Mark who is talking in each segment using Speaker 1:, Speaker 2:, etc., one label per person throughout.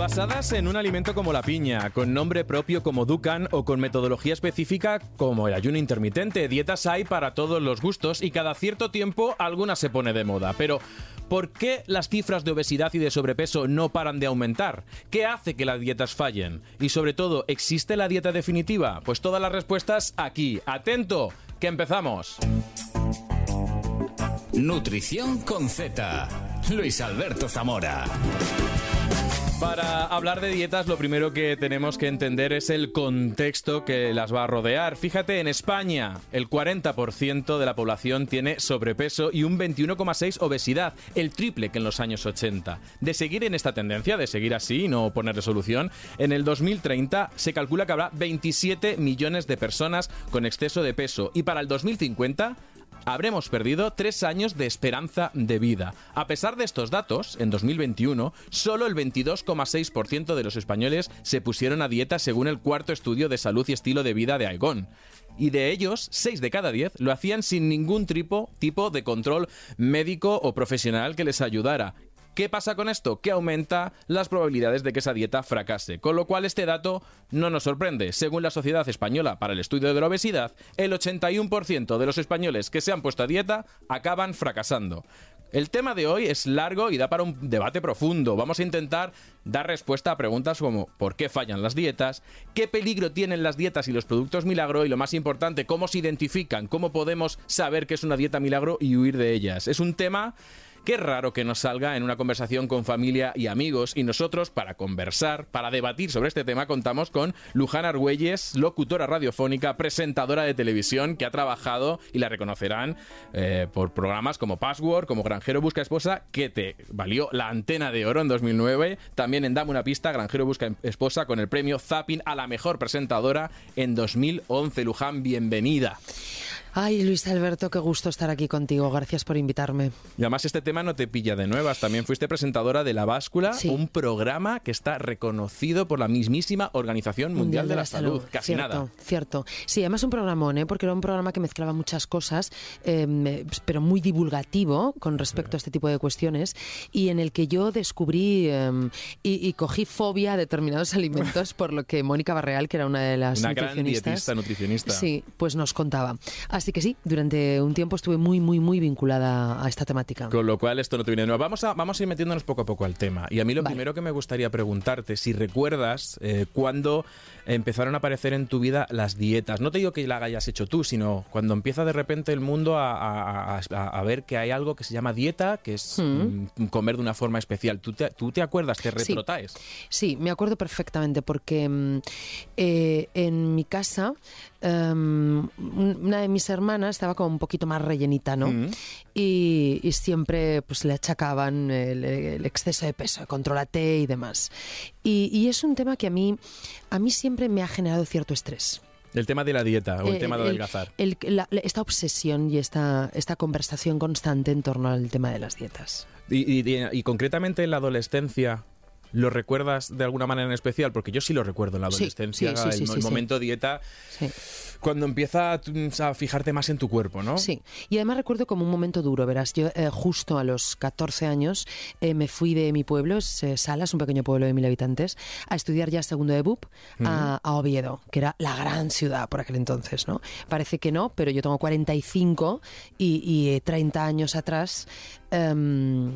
Speaker 1: Basadas en un alimento como la piña, con nombre propio como Dukan o con metodología específica como el ayuno intermitente, dietas hay para todos los gustos y cada cierto tiempo alguna se pone de moda. Pero, ¿por qué las cifras de obesidad y de sobrepeso no paran de aumentar? ¿Qué hace que las dietas fallen? Y sobre todo, ¿existe la dieta definitiva? Pues todas las respuestas aquí. Atento, que empezamos.
Speaker 2: Nutrición con Z. Luis Alberto Zamora.
Speaker 1: Para hablar de dietas, lo primero que tenemos que entender es el contexto que las va a rodear. Fíjate, en España el 40% de la población tiene sobrepeso y un 21,6% obesidad, el triple que en los años 80. De seguir en esta tendencia, de seguir así y no poner solución, en el 2030 se calcula que habrá 27 millones de personas con exceso de peso y para el 2050 habremos perdido tres años de esperanza de vida. A pesar de estos datos, en 2021, solo el 22,6% de los españoles se pusieron a dieta según el cuarto estudio de salud y estilo de vida de Aigón. Y de ellos, 6 de cada 10 lo hacían sin ningún tipo, tipo de control médico o profesional que les ayudara. ¿Qué pasa con esto? Que aumenta las probabilidades de que esa dieta fracase, con lo cual este dato no nos sorprende. Según la Sociedad Española para el Estudio de la Obesidad, el 81% de los españoles que se han puesto a dieta acaban fracasando. El tema de hoy es largo y da para un debate profundo. Vamos a intentar dar respuesta a preguntas como ¿por qué fallan las dietas? ¿Qué peligro tienen las dietas y los productos milagro? Y lo más importante, ¿cómo se identifican? ¿Cómo podemos saber que es una dieta milagro y huir de ellas? Es un tema Qué raro que nos salga en una conversación con familia y amigos y nosotros para conversar, para debatir sobre este tema contamos con Luján Argüelles, locutora radiofónica, presentadora de televisión que ha trabajado y la reconocerán eh, por programas como Password, como Granjero Busca Esposa, que te valió la antena de oro en 2009, también en Dame una pista, Granjero Busca Esposa con el premio Zapping a la mejor presentadora en 2011. Luján, bienvenida.
Speaker 3: Ay, Luis Alberto, qué gusto estar aquí contigo. Gracias por invitarme.
Speaker 1: Y además este tema no te pilla de nuevas. También fuiste presentadora de La Báscula, un programa que está reconocido por la mismísima Organización Mundial, de, la, Salud. Casi
Speaker 3: cierto,
Speaker 1: nada.
Speaker 3: Cierto. Sí, además un programón, ¿eh? porque era un programa que mezclaba muchas cosas, eh, pero muy divulgativo con respecto a este tipo de cuestiones y en el que yo descubrí eh, y, y, cogí fobia a determinados alimentos por lo que Mónica Barreal, que era una de las
Speaker 1: una gran dietista, nutricionista.
Speaker 3: Sí, pues nos contaba. Así que sí, durante un tiempo estuve muy, muy, muy vinculada a esta temática.
Speaker 1: Con lo cual esto no te viene de nuevo. Vamos a, vamos a ir metiéndonos poco a poco al tema. Y a mí lo vale. primero que me gustaría preguntarte, si recuerdas eh, cuándo empezaron a aparecer en tu vida las dietas. No te digo que la hayas hecho tú, sino cuando empieza de repente el mundo a, a, a, a ver que hay algo que se llama dieta, que es mm. comer de una forma especial. ¿Tú te, tú te acuerdas? ¿Te retrotraes?
Speaker 3: Sí. sí, me acuerdo perfectamente porque eh, en mi casa um, una de mis hermanas estaba como un poquito más rellenita, ¿no? Mm. Y, y, siempre pues le achacaban el, el, exceso de peso, controlate y demás. Y, y, es un tema que a mí, a mí siempre me ha generado cierto estrés.
Speaker 1: El tema de la dieta o el, el tema de adelgazar.
Speaker 3: El, la, esta obsesión y esta, esta conversación constante en torno al tema de las dietas.
Speaker 1: Y, y concretamente en la adolescencia, ¿Lo recuerdas de alguna manera en especial? Porque yo sí lo recuerdo en la adolescencia,
Speaker 3: sí, sí, sí,
Speaker 1: el, el momento dieta, cuando empieza a, fijarte más en tu cuerpo, ¿no?
Speaker 3: Sí, y además recuerdo como un momento duro, verás, yo eh, justo a los 14 años eh, me fui de mi pueblo, es eh, Salas, un pequeño pueblo de mil habitantes, a estudiar ya segundo de BUP uh -huh. a, a, Oviedo, que era la gran ciudad por aquel entonces, ¿no? Parece que no, pero yo tengo 45 y, y 30 años atrás um,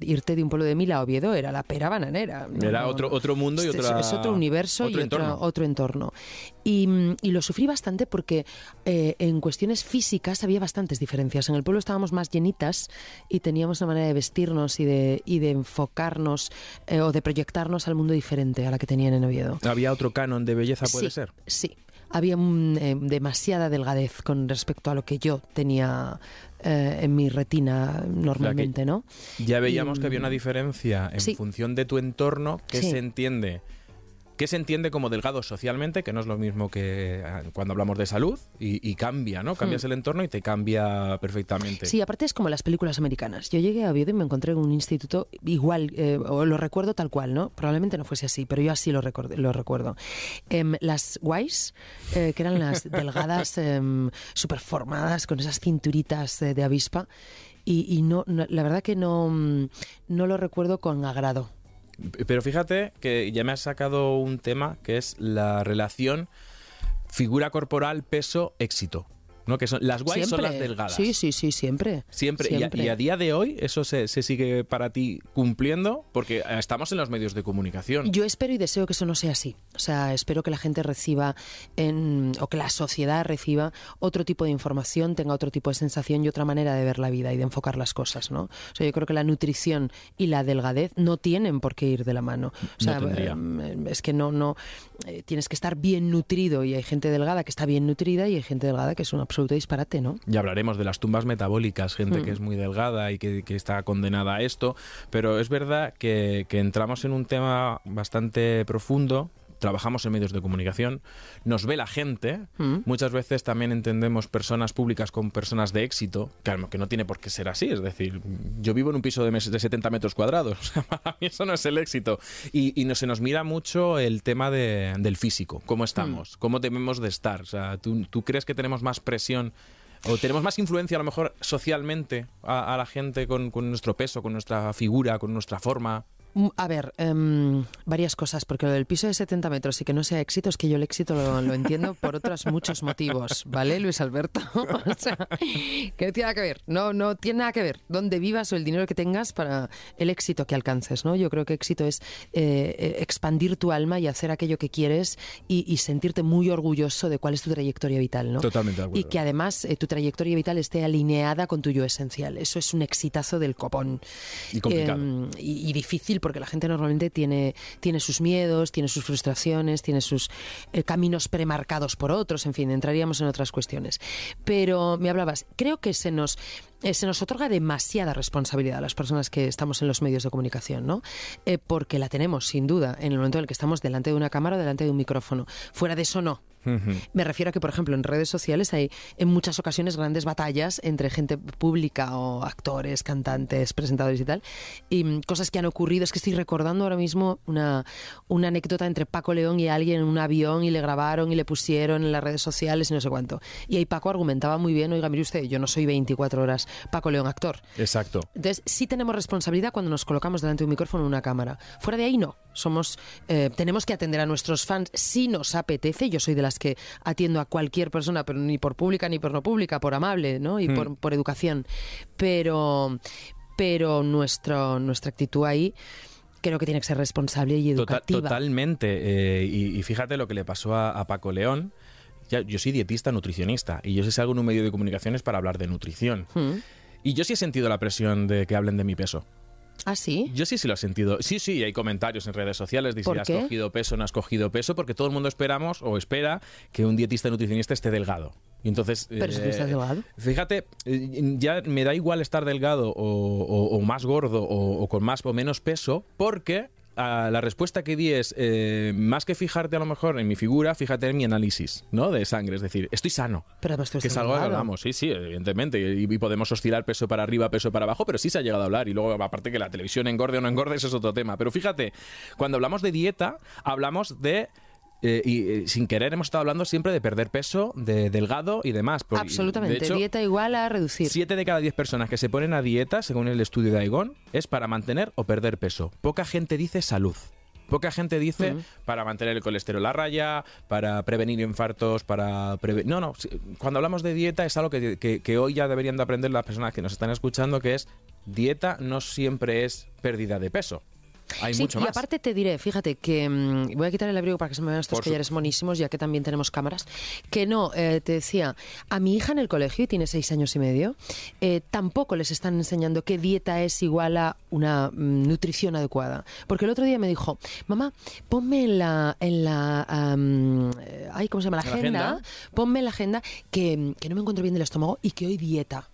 Speaker 3: irte de un pueblo de mil a Oviedo era la pera bananera.
Speaker 1: ¿no? Era otro, otro mundo y otra,
Speaker 3: es, es otro universo
Speaker 1: otro
Speaker 3: y
Speaker 1: entorno.
Speaker 3: Otro, otro entorno. Y, y, lo sufrí bastante porque eh, en cuestiones físicas había bastantes diferencias. En el pueblo estábamos más llenitas y teníamos una manera de vestirnos y de, y de enfocarnos eh, o de proyectarnos al mundo diferente a la que tenían en Oviedo.
Speaker 1: ¿Había otro canon de belleza, puede
Speaker 3: sí,
Speaker 1: ser?
Speaker 3: Sí. Había un, eh, demasiada delgadez con respecto a lo que yo tenía eh, en mi retina normalmente,
Speaker 1: o sea
Speaker 3: ¿no?
Speaker 1: Ya veíamos y, que había una diferencia en sí. función de tu entorno que sí. se entiende que se entiende como delgado socialmente, que no es lo mismo que ah, cuando hablamos de salud, y, y cambia, ¿no? Cambias hmm. el entorno y te cambia perfectamente.
Speaker 3: Sí, aparte es como las películas americanas. Yo llegué a Oviedo y me encontré en un instituto igual, eh, o lo recuerdo tal cual, ¿no? Probablemente no fuese así, pero yo así lo, record lo recuerdo. Eh, las guays, eh, que eran las delgadas, em, súper formadas, con esas cinturitas de avispa, y, y no, no, la verdad que no, no lo recuerdo con agrado.
Speaker 1: Pero fíjate que ya me has sacado un tema que es la relación figura corporal, peso, éxito. ¿No? Que son, las guays son las delgadas.
Speaker 3: Sí, sí, sí, siempre.
Speaker 1: Siempre. Y, a, día de hoy eso se, sigue para ti cumpliendo porque estamos en los medios de comunicación.
Speaker 3: Yo espero y deseo que eso no sea así. O sea, espero que la gente reciba en, o que la sociedad reciba otro tipo de información, tenga otro tipo de sensación y otra manera de ver la vida y de enfocar las cosas, ¿no? O sea, yo creo que la nutrición y la delgadez no tienen por qué ir de la mano. O sea, em, es que no, no, eh, tienes que estar bien nutrido y hay gente delgada que está bien nutrida y hay gente delgada que es una absoluto disparate, ¿no?
Speaker 1: Ya hablaremos de las tumbas metabólicas, gente que mm. es muy delgada y que, está condenada a esto, pero es verdad que, que entramos en un tema bastante profundo trabajamos en medios de comunicación, nos ve la gente, mm. muchas veces también entendemos personas públicas con personas de éxito, que, que no tiene por qué ser así, es decir, yo vivo en un piso de, de 70 metros cuadrados, para mí eso no es el éxito, y, y no, se nos mira mucho el tema de, del físico, cómo estamos, mm. cómo debemos de estar, o sea, ¿tú, ¿tú crees que tenemos más presión o tenemos más influencia a lo mejor socialmente a, la gente con, con, nuestro peso, con nuestra figura, con nuestra forma.
Speaker 3: Mm, a ver, em, varias cosas, porque lo del piso de 70 metros y que no sea éxito es que yo el éxito lo, entiendo por otros muchos motivos, ¿vale, Luis Alberto? o sea, que no tiene nada que ver, no, no tiene nada que ver dónde vivas o el dinero que tengas para el éxito que alcances, ¿no? Yo creo que éxito es eh, eh, expandir tu alma y hacer aquello que quieres y, sentirte muy orgulloso de cuál es tu trayectoria vital, ¿no?
Speaker 1: Totalmente de acuerdo.
Speaker 3: Y que además eh, tu trayectoria vital esté alineada con tu yo esencial. Eso es un exitazo del copón.
Speaker 1: Y complicado.
Speaker 3: Em, y, y difícil porque la gente normalmente tiene, tiene sus miedos, tiene sus frustraciones, tiene sus eh, caminos premarcados por otros, en fin, entraríamos en otras cuestiones. Pero me hablabas, creo que se nos eh, se nos otorga demasiada responsabilidad a las personas que estamos en los medios de comunicación, ¿no? Eh, porque la tenemos, sin duda, en el momento en el que estamos delante de una cámara o delante de un micrófono. Fuera de eso, no. Me refiero a que, por ejemplo, en redes sociales hay en muchas ocasiones grandes batallas entre gente pública o actores, cantantes, presentadores y tal. Y mm, cosas que han ocurrido. Es que estoy recordando ahora mismo una, una anécdota entre Paco León y alguien en un avión y le grabaron y le pusieron en las redes sociales y no sé cuánto. Y ahí Paco argumentaba muy bien, oiga, mire usted, yo no soy 24 horas Paco León actor.
Speaker 1: Exacto.
Speaker 3: Entonces, sí tenemos responsabilidad cuando nos colocamos delante de un micrófono o una cámara. Fuera de ahí, no. Somos, eh, tenemos que atender a nuestros fans si nos apetece. Yo soy de las que atiendo a cualquier persona, pero ni por pública ni por no pública, por amable, ¿no? Y por, hmm. educación. Pero, pero nuestro, nuestra actitud ahí creo que tiene que ser responsable y educativa.
Speaker 1: totalmente. Eh, y, fíjate lo que le pasó a, Paco León. yo soy dietista, nutricionista, y yo si salgo en un medio de comunicaciones para hablar de nutrición. Hmm. Y yo sí he sentido la presión de que hablen de mi peso.
Speaker 3: ¿Ah, sí?
Speaker 1: Yo sí, sí lo he sentido. Sí, sí, hay comentarios en redes sociales de si has cogido peso o no has cogido peso, porque todo el mundo esperamos o espera que un dietista nutricionista esté delgado. Y entonces,
Speaker 3: Pero si estás eh, delgado.
Speaker 1: Fíjate, eh, ya me da igual estar delgado o, más gordo o, con más o menos peso, porque la respuesta que di es, eh, más que fijarte a lo mejor en mi figura, fíjate en mi análisis ¿no? de sangre. Es decir, estoy sano.
Speaker 3: Pero
Speaker 1: que es algo que hablamos, sí, sí, evidentemente. Y, podemos oscilar peso para arriba, peso para abajo, pero sí se ha llegado a hablar. Y luego, aparte que la televisión engorde o no engorde, eso es otro tema. Pero fíjate, cuando hablamos de dieta, hablamos de eh, y eh, sin querer hemos estado hablando siempre de perder peso, de delgado y demás.
Speaker 3: Absolutamente. dieta igual a reducir.
Speaker 1: Siete de cada diez personas que se ponen a dieta, según el estudio de Aigón, es para mantener o perder peso. Poca gente dice salud. Poca gente dice para mantener el colesterol a raya, para prevenir infartos, para prevenir... No, no, cuando hablamos de dieta es algo que, que, hoy ya deberían de aprender las personas que nos están escuchando, que es dieta no siempre es pérdida de peso. Hay mucho más.
Speaker 3: Y aparte te diré, fíjate, que mm, voy a quitar el abrigo para que se me vean estos collares monísimos, ya que también tenemos cámaras. Que no, eh, te decía, a mi hija en el colegio, y tiene seis años y medio, eh, tampoco les están enseñando qué dieta es igual a una mm, nutrición adecuada. Porque el otro día me dijo, mamá, ponme en la, en la ay, ¿cómo se llama? La agenda, ponme en la agenda que, que no me encuentro bien del estómago y que hoy dieta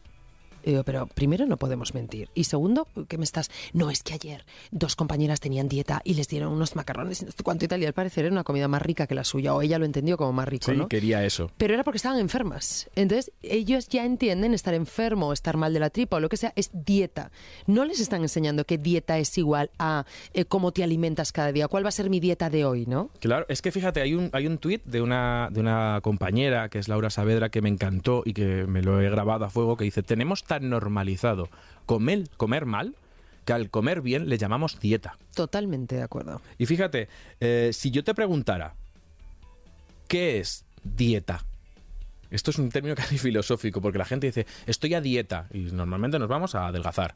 Speaker 3: pero primero no podemos mentir. Y segundo, ¿qué me estás? No, es que ayer dos compañeras tenían dieta y les dieron unos macarrones. Cuánto Italia al parecer era una comida más rica que la suya, o ella lo entendió como más rico,
Speaker 1: sí, quería eso.
Speaker 3: Pero era porque estaban enfermas. Entonces, ellos ya entienden estar enfermo o estar mal de la tripa o lo que sea, es dieta. No les están enseñando que dieta es igual a eh, cómo te alimentas cada día. ¿Cuál va a ser mi dieta de hoy, no?
Speaker 1: Claro, es que fíjate, hay un, hay un tuit de una, de una compañera, que es Laura Saavedra, que me encantó y que me lo he grabado a fuego, que dice, tenemos tan normalizado comer, comer mal que al comer bien le llamamos dieta.
Speaker 3: Totalmente de acuerdo.
Speaker 1: Y fíjate, eh, si yo te preguntara, ¿qué es dieta? Esto es un término casi filosófico, porque la gente dice, estoy a dieta, y normalmente nos vamos a adelgazar.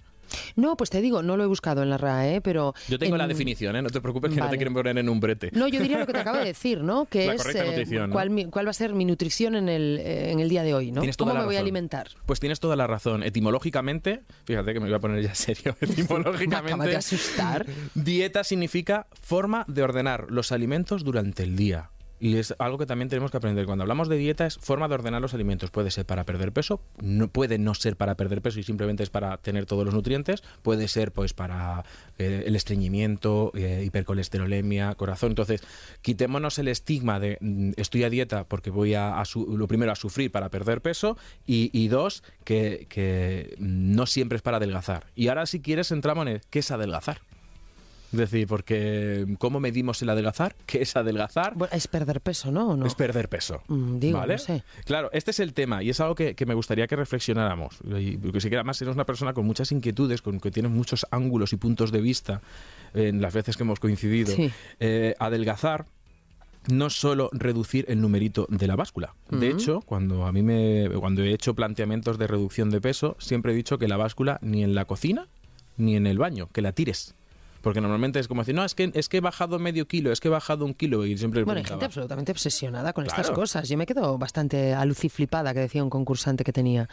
Speaker 3: No, pues te digo, no lo he buscado en la RAE, pero...
Speaker 1: Yo tengo
Speaker 3: en-
Speaker 1: la definición, ¿eh? no te preocupes que no te quieren poner en un brete.
Speaker 3: No, yo diría lo que te acabo de decir, ¿no? Que
Speaker 1: La
Speaker 3: es
Speaker 1: nutrición, ¿no?
Speaker 3: cuál, mi- cuál va a ser mi nutrición en el, eh, en el día de hoy, ¿no? ¿Cómo me voy a alimentar?
Speaker 1: Pues tienes toda la razón. Etimológicamente, fíjate que me voy a poner ya serio.
Speaker 3: Me acaba de
Speaker 1: Etimológicamente,
Speaker 3: asustar.
Speaker 1: dieta significa forma de ordenar los alimentos durante el día. Y es algo que también tenemos que aprender. Cuando hablamos de dieta es forma de ordenar los alimentos. Puede ser para perder peso, no, puede no ser para perder peso y simplemente es para tener todos los nutrientes. Puede ser pues para eh, el estreñimiento, eh, hipercolesterolemia, corazón. Entonces, quitémonos el estigma de mm, estoy a dieta porque voy a, su- lo primero a sufrir para perder peso y, dos, que, que no siempre es para adelgazar. Y ahora si quieres entramos en el, qué es adelgazar. Es decir, porque ¿cómo medimos el adelgazar? ¿Qué es adelgazar?
Speaker 3: Bueno, es perder peso, ¿no?
Speaker 1: Es perder peso.
Speaker 3: Mm, digo,
Speaker 1: ¿vale?
Speaker 3: no sé.
Speaker 1: Claro, este es el tema y es algo que, que me gustaría que reflexionáramos. Y porque que además eres una persona con muchas inquietudes, con que tienes muchos ángulos y puntos de vista en las veces que hemos coincidido.
Speaker 3: Sí.
Speaker 1: Eh, adelgazar no solo reducir el numerito de la báscula. De
Speaker 3: Ujú.
Speaker 1: hecho, cuando a mí me cuando he hecho planteamientos de reducción de peso, siempre he dicho que la báscula ni en la cocina ni en el baño, que la tires. Porque normalmente es como decir, no, es que, es que he bajado medio kilo, es que he bajado un kilo. Y siempre
Speaker 3: Bueno, hay gente absolutamente obsesionada con estas cosas. Yo me quedo bastante aluciflipada, que decía un concursante que tenía.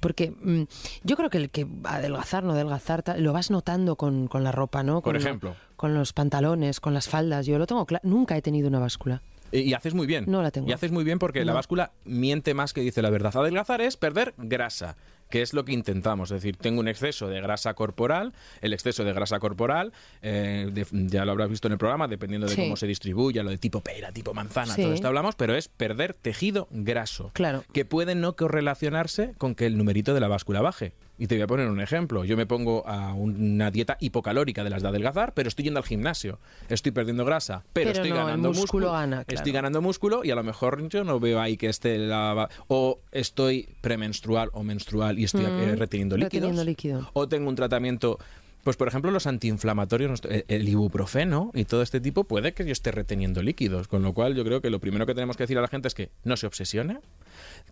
Speaker 3: Porque mm, yo creo que el que adelgazar, no adelgazar, lo vas notando con, con la ropa, ¿no?
Speaker 1: Por
Speaker 3: lo-
Speaker 1: ejemplo.
Speaker 3: con los pantalones, con las faldas. Yo lo tengo claro. Nunca he tenido una báscula.
Speaker 1: Y haces muy bien.
Speaker 3: No la tengo.
Speaker 1: Y haces muy bien porque la báscula miente más que dice la verdad. Adelgazar es perder grasa, que es lo que intentamos. Es decir, tengo un exceso de grasa corporal. El exceso de grasa corporal, eh, de- ya lo habrás visto en el programa, dependiendo de
Speaker 3: Sí.
Speaker 1: cómo se distribuya, lo de tipo pera, tipo manzana,
Speaker 3: Sí.
Speaker 1: todo esto hablamos, pero es perder tejido graso.
Speaker 3: Claro.
Speaker 1: Que puede no correlacionarse con que el numerito de la báscula baje. Y te voy a poner un ejemplo. Yo me pongo a una dieta hipocalórica de las de adelgazar, pero estoy yendo al gimnasio. Estoy perdiendo grasa, pero,
Speaker 3: Pero
Speaker 1: estoy
Speaker 3: no, el
Speaker 1: ganando
Speaker 3: músculo gana, claro.
Speaker 1: Estoy ganando músculo y a lo mejor yo no veo ahí que esté la... O estoy premenstrual o menstrual y estoy eh, reteniendo líquidos.
Speaker 3: reteniendo líquido.
Speaker 1: O tengo un tratamiento... Pues por ejemplo los antiinflamatorios, el ibuprofeno y todo este tipo puede que yo esté reteniendo líquidos, con lo cual yo creo que lo primero que tenemos que decir a la gente es que no se obsesione,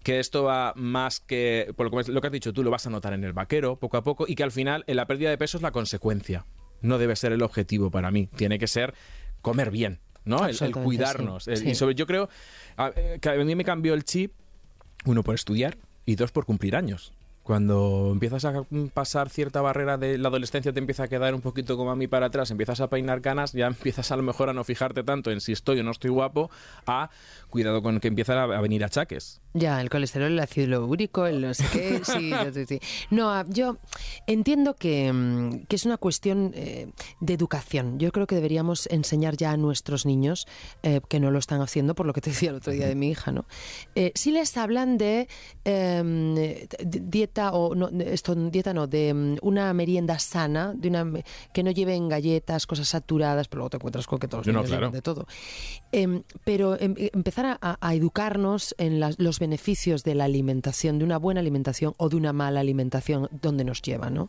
Speaker 1: que esto va más que, por lo que, has dicho tú, lo vas a notar en el vaquero poco a poco y que al final eh, la pérdida de peso es la consecuencia, no debe ser el objetivo para mí, tiene que ser comer bien, ¿no? El- cuidarnos.
Speaker 3: sí,
Speaker 1: El-
Speaker 3: sí.
Speaker 1: Y sobre, yo creo a, eh, que a mí me cambió el chip, uno por estudiar y dos por cumplir años. Cuando empiezas a pasar cierta barrera de la adolescencia, te empieza a quedar un poquito como a mí para atrás, empiezas a peinar canas, ya empiezas a lo mejor a no fijarte tanto en si estoy o no estoy guapo, a cuidado con que empiezan a, a venir achaques.
Speaker 3: Ya, el colesterol, el ácido úrico, el no sé qué, sí, sí, sí. No, ah, yo entiendo que, mm, que es una cuestión eh, de educación. Yo creo que deberíamos enseñar ya a nuestros niños, eh, que no lo están haciendo, por lo que te decía el otro día de mi hija, ¿no? Eh, si les hablan de eh, d- dieta, o no, esto, dieta no, de mm, una merienda sana, de una que no lleven galletas, cosas saturadas, pero luego te encuentras con que todos los
Speaker 1: No,
Speaker 3: niños
Speaker 1: claro.
Speaker 3: de todo. Em, pero em, empezar a, educarnos en los beneficios de la alimentación, de una buena alimentación o de una mala alimentación, donde nos lleva, ¿no?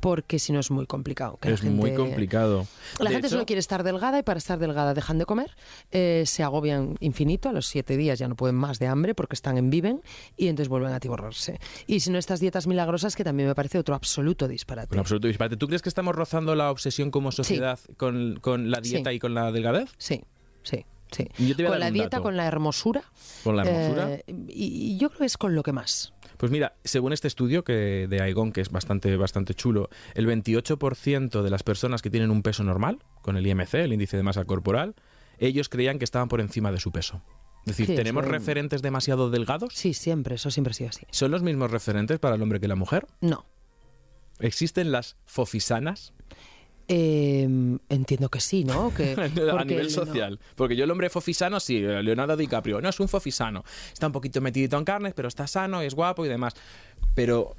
Speaker 3: Porque si no es muy complicado. que la
Speaker 1: es muy complicado.
Speaker 3: La
Speaker 1: De
Speaker 3: gente
Speaker 1: hecho,
Speaker 3: solo quiere estar delgada y para estar delgada dejan de comer, eh, se agobian infinito, a los siete días ya no pueden más de hambre porque están en viven y entonces vuelven a atiborrarse. Y si no estas dietas milagrosas, que también me parece otro absoluto disparate.
Speaker 1: Un absoluto disparate. ¿Tú crees que estamos rozando la obsesión como sociedad con, con la dieta
Speaker 3: Sí.
Speaker 1: y con la delgadez?
Speaker 3: Sí, sí. Sí. Con la dieta,
Speaker 1: dato.
Speaker 3: con la hermosura.
Speaker 1: Con la hermosura.
Speaker 3: Eh, y, y yo creo que es con lo que más.
Speaker 1: Pues mira, según este estudio que de Aegon, que es bastante, bastante chulo, el 28% de las personas que tienen un peso normal, con el IMC, el índice de masa corporal, ellos creían que estaban por encima de su peso. Es decir,
Speaker 3: Sí,
Speaker 1: ¿tenemos referentes demasiado delgados?
Speaker 3: Sí, siempre, eso siempre ha sido así.
Speaker 1: ¿Son los mismos referentes para el hombre que la mujer?
Speaker 3: No.
Speaker 1: ¿Existen las fofisanas
Speaker 3: Eh, entiendo que sí, ¿no? Que,
Speaker 1: a nivel
Speaker 3: no-
Speaker 1: social? Porque yo el hombre fofisano, sí, Leonardo DiCaprio, no es un fofisano. Está un poquito metidito en carnes, pero está sano, es guapo y demás. Pero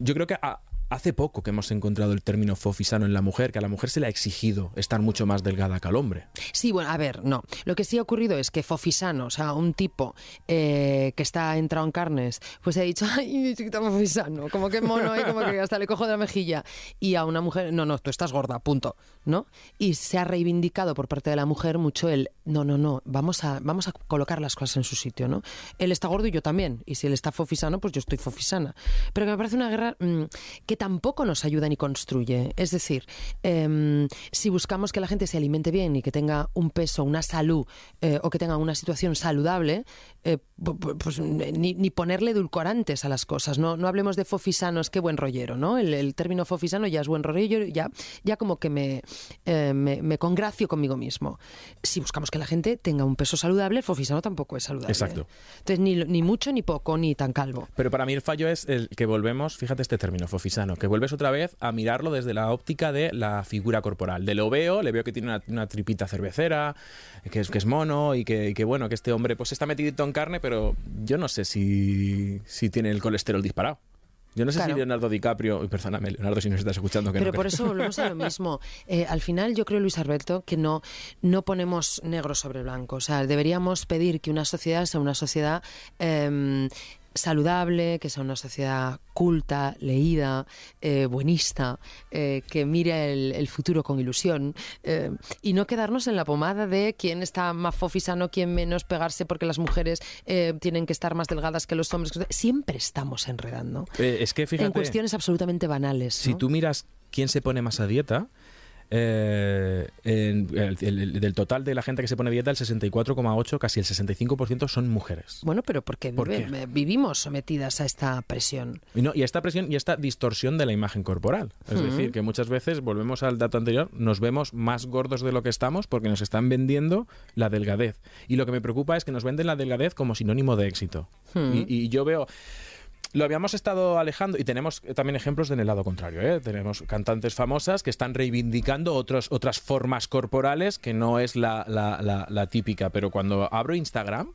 Speaker 1: yo creo que a- hace poco que hemos encontrado el término fofisano en la mujer, que a la mujer se le ha exigido estar mucho más delgada que al hombre.
Speaker 3: Sí, bueno, a ver, no. Lo que sí ha ocurrido es que fofisano, o sea, un tipo eh, que está entrado en carnes, pues ha dicho, ay, chiquita fofisano, como que mono, y como que hasta le cojo de la mejilla. Y a una mujer, no, no, tú estás gorda, punto, ¿no? Y se ha reivindicado por parte de la mujer mucho el, no, no, no, vamos a, vamos a colocar las cosas en su sitio, ¿no? Él está gordo y yo también, y si él está fofisano, pues yo estoy fofisana. Pero que me parece una guerra mm, que tampoco nos ayuda ni construye. Es decir, em, si buscamos que la gente se alimente bien y que tenga un peso, una salud eh, o que tenga una situación saludable, eh, pues ni, ponerle edulcorantes a las cosas. No, no hablemos de fofisanos, qué buen rollero, ¿no? El, el término fofisano ya es buen rollero, ya, ya como que me, eh, me, me, congracio conmigo mismo. Si buscamos que la gente tenga un peso saludable, el fofisano tampoco es saludable.
Speaker 1: Exacto.
Speaker 3: Entonces, ni, ni mucho, ni poco, ni tan calvo.
Speaker 1: Pero para mí el fallo es el que volvemos, fíjate este término, fofisano, que vuelves otra vez a mirarlo desde la óptica de la figura corporal. De lo veo, le veo que tiene una, una tripita cervecera, que es, que es mono y que, y que, bueno, que este hombre pues está metidito en carne, pero yo no sé si, si tiene el colesterol disparado. Yo no sé
Speaker 3: Claro.
Speaker 1: si Leonardo DiCaprio, y perdóname, Leonardo, si nos estás escuchando, que
Speaker 3: Pero
Speaker 1: no,
Speaker 3: por eso volvemos a lo mismo. Eh, al final, yo creo, Luis Alberto, que no, no ponemos negro sobre blanco. O sea, deberíamos pedir que una sociedad sea una sociedad em, saludable, que sea una sociedad culta, leída, eh, buenista, eh, que mire el, el futuro con ilusión eh, y no quedarnos en la pomada de quién está más fofisano, quién menos, pegarse porque las mujeres eh, tienen que estar más delgadas que los hombres. Siempre estamos enredando
Speaker 1: es que fíjate,
Speaker 3: en cuestiones absolutamente banales.
Speaker 1: si
Speaker 3: ¿no?
Speaker 1: tú miras quién se pone más a dieta, eh, en- el- el- del total de la gente que se pone dieta, el 64,8, casi el 65% son mujeres.
Speaker 3: Bueno, pero porque
Speaker 1: ¿Por
Speaker 3: vive- eh, vivimos sometidas a esta presión.
Speaker 1: Y, no, y esta presión y esta distorsión de la imagen corporal. Es decir, que muchas veces, volvemos al dato anterior, nos vemos más gordos de lo que estamos porque nos están vendiendo la delgadez. Y lo que me preocupa es que nos venden la delgadez como sinónimo de éxito. y, y yo veo... Lo habíamos estado alejando y tenemos también ejemplos en el lado contrario. ¿eh? Tenemos cantantes famosas que están reivindicando otros, otras formas corporales que no es la, la- la- la típica. Pero cuando abro Instagram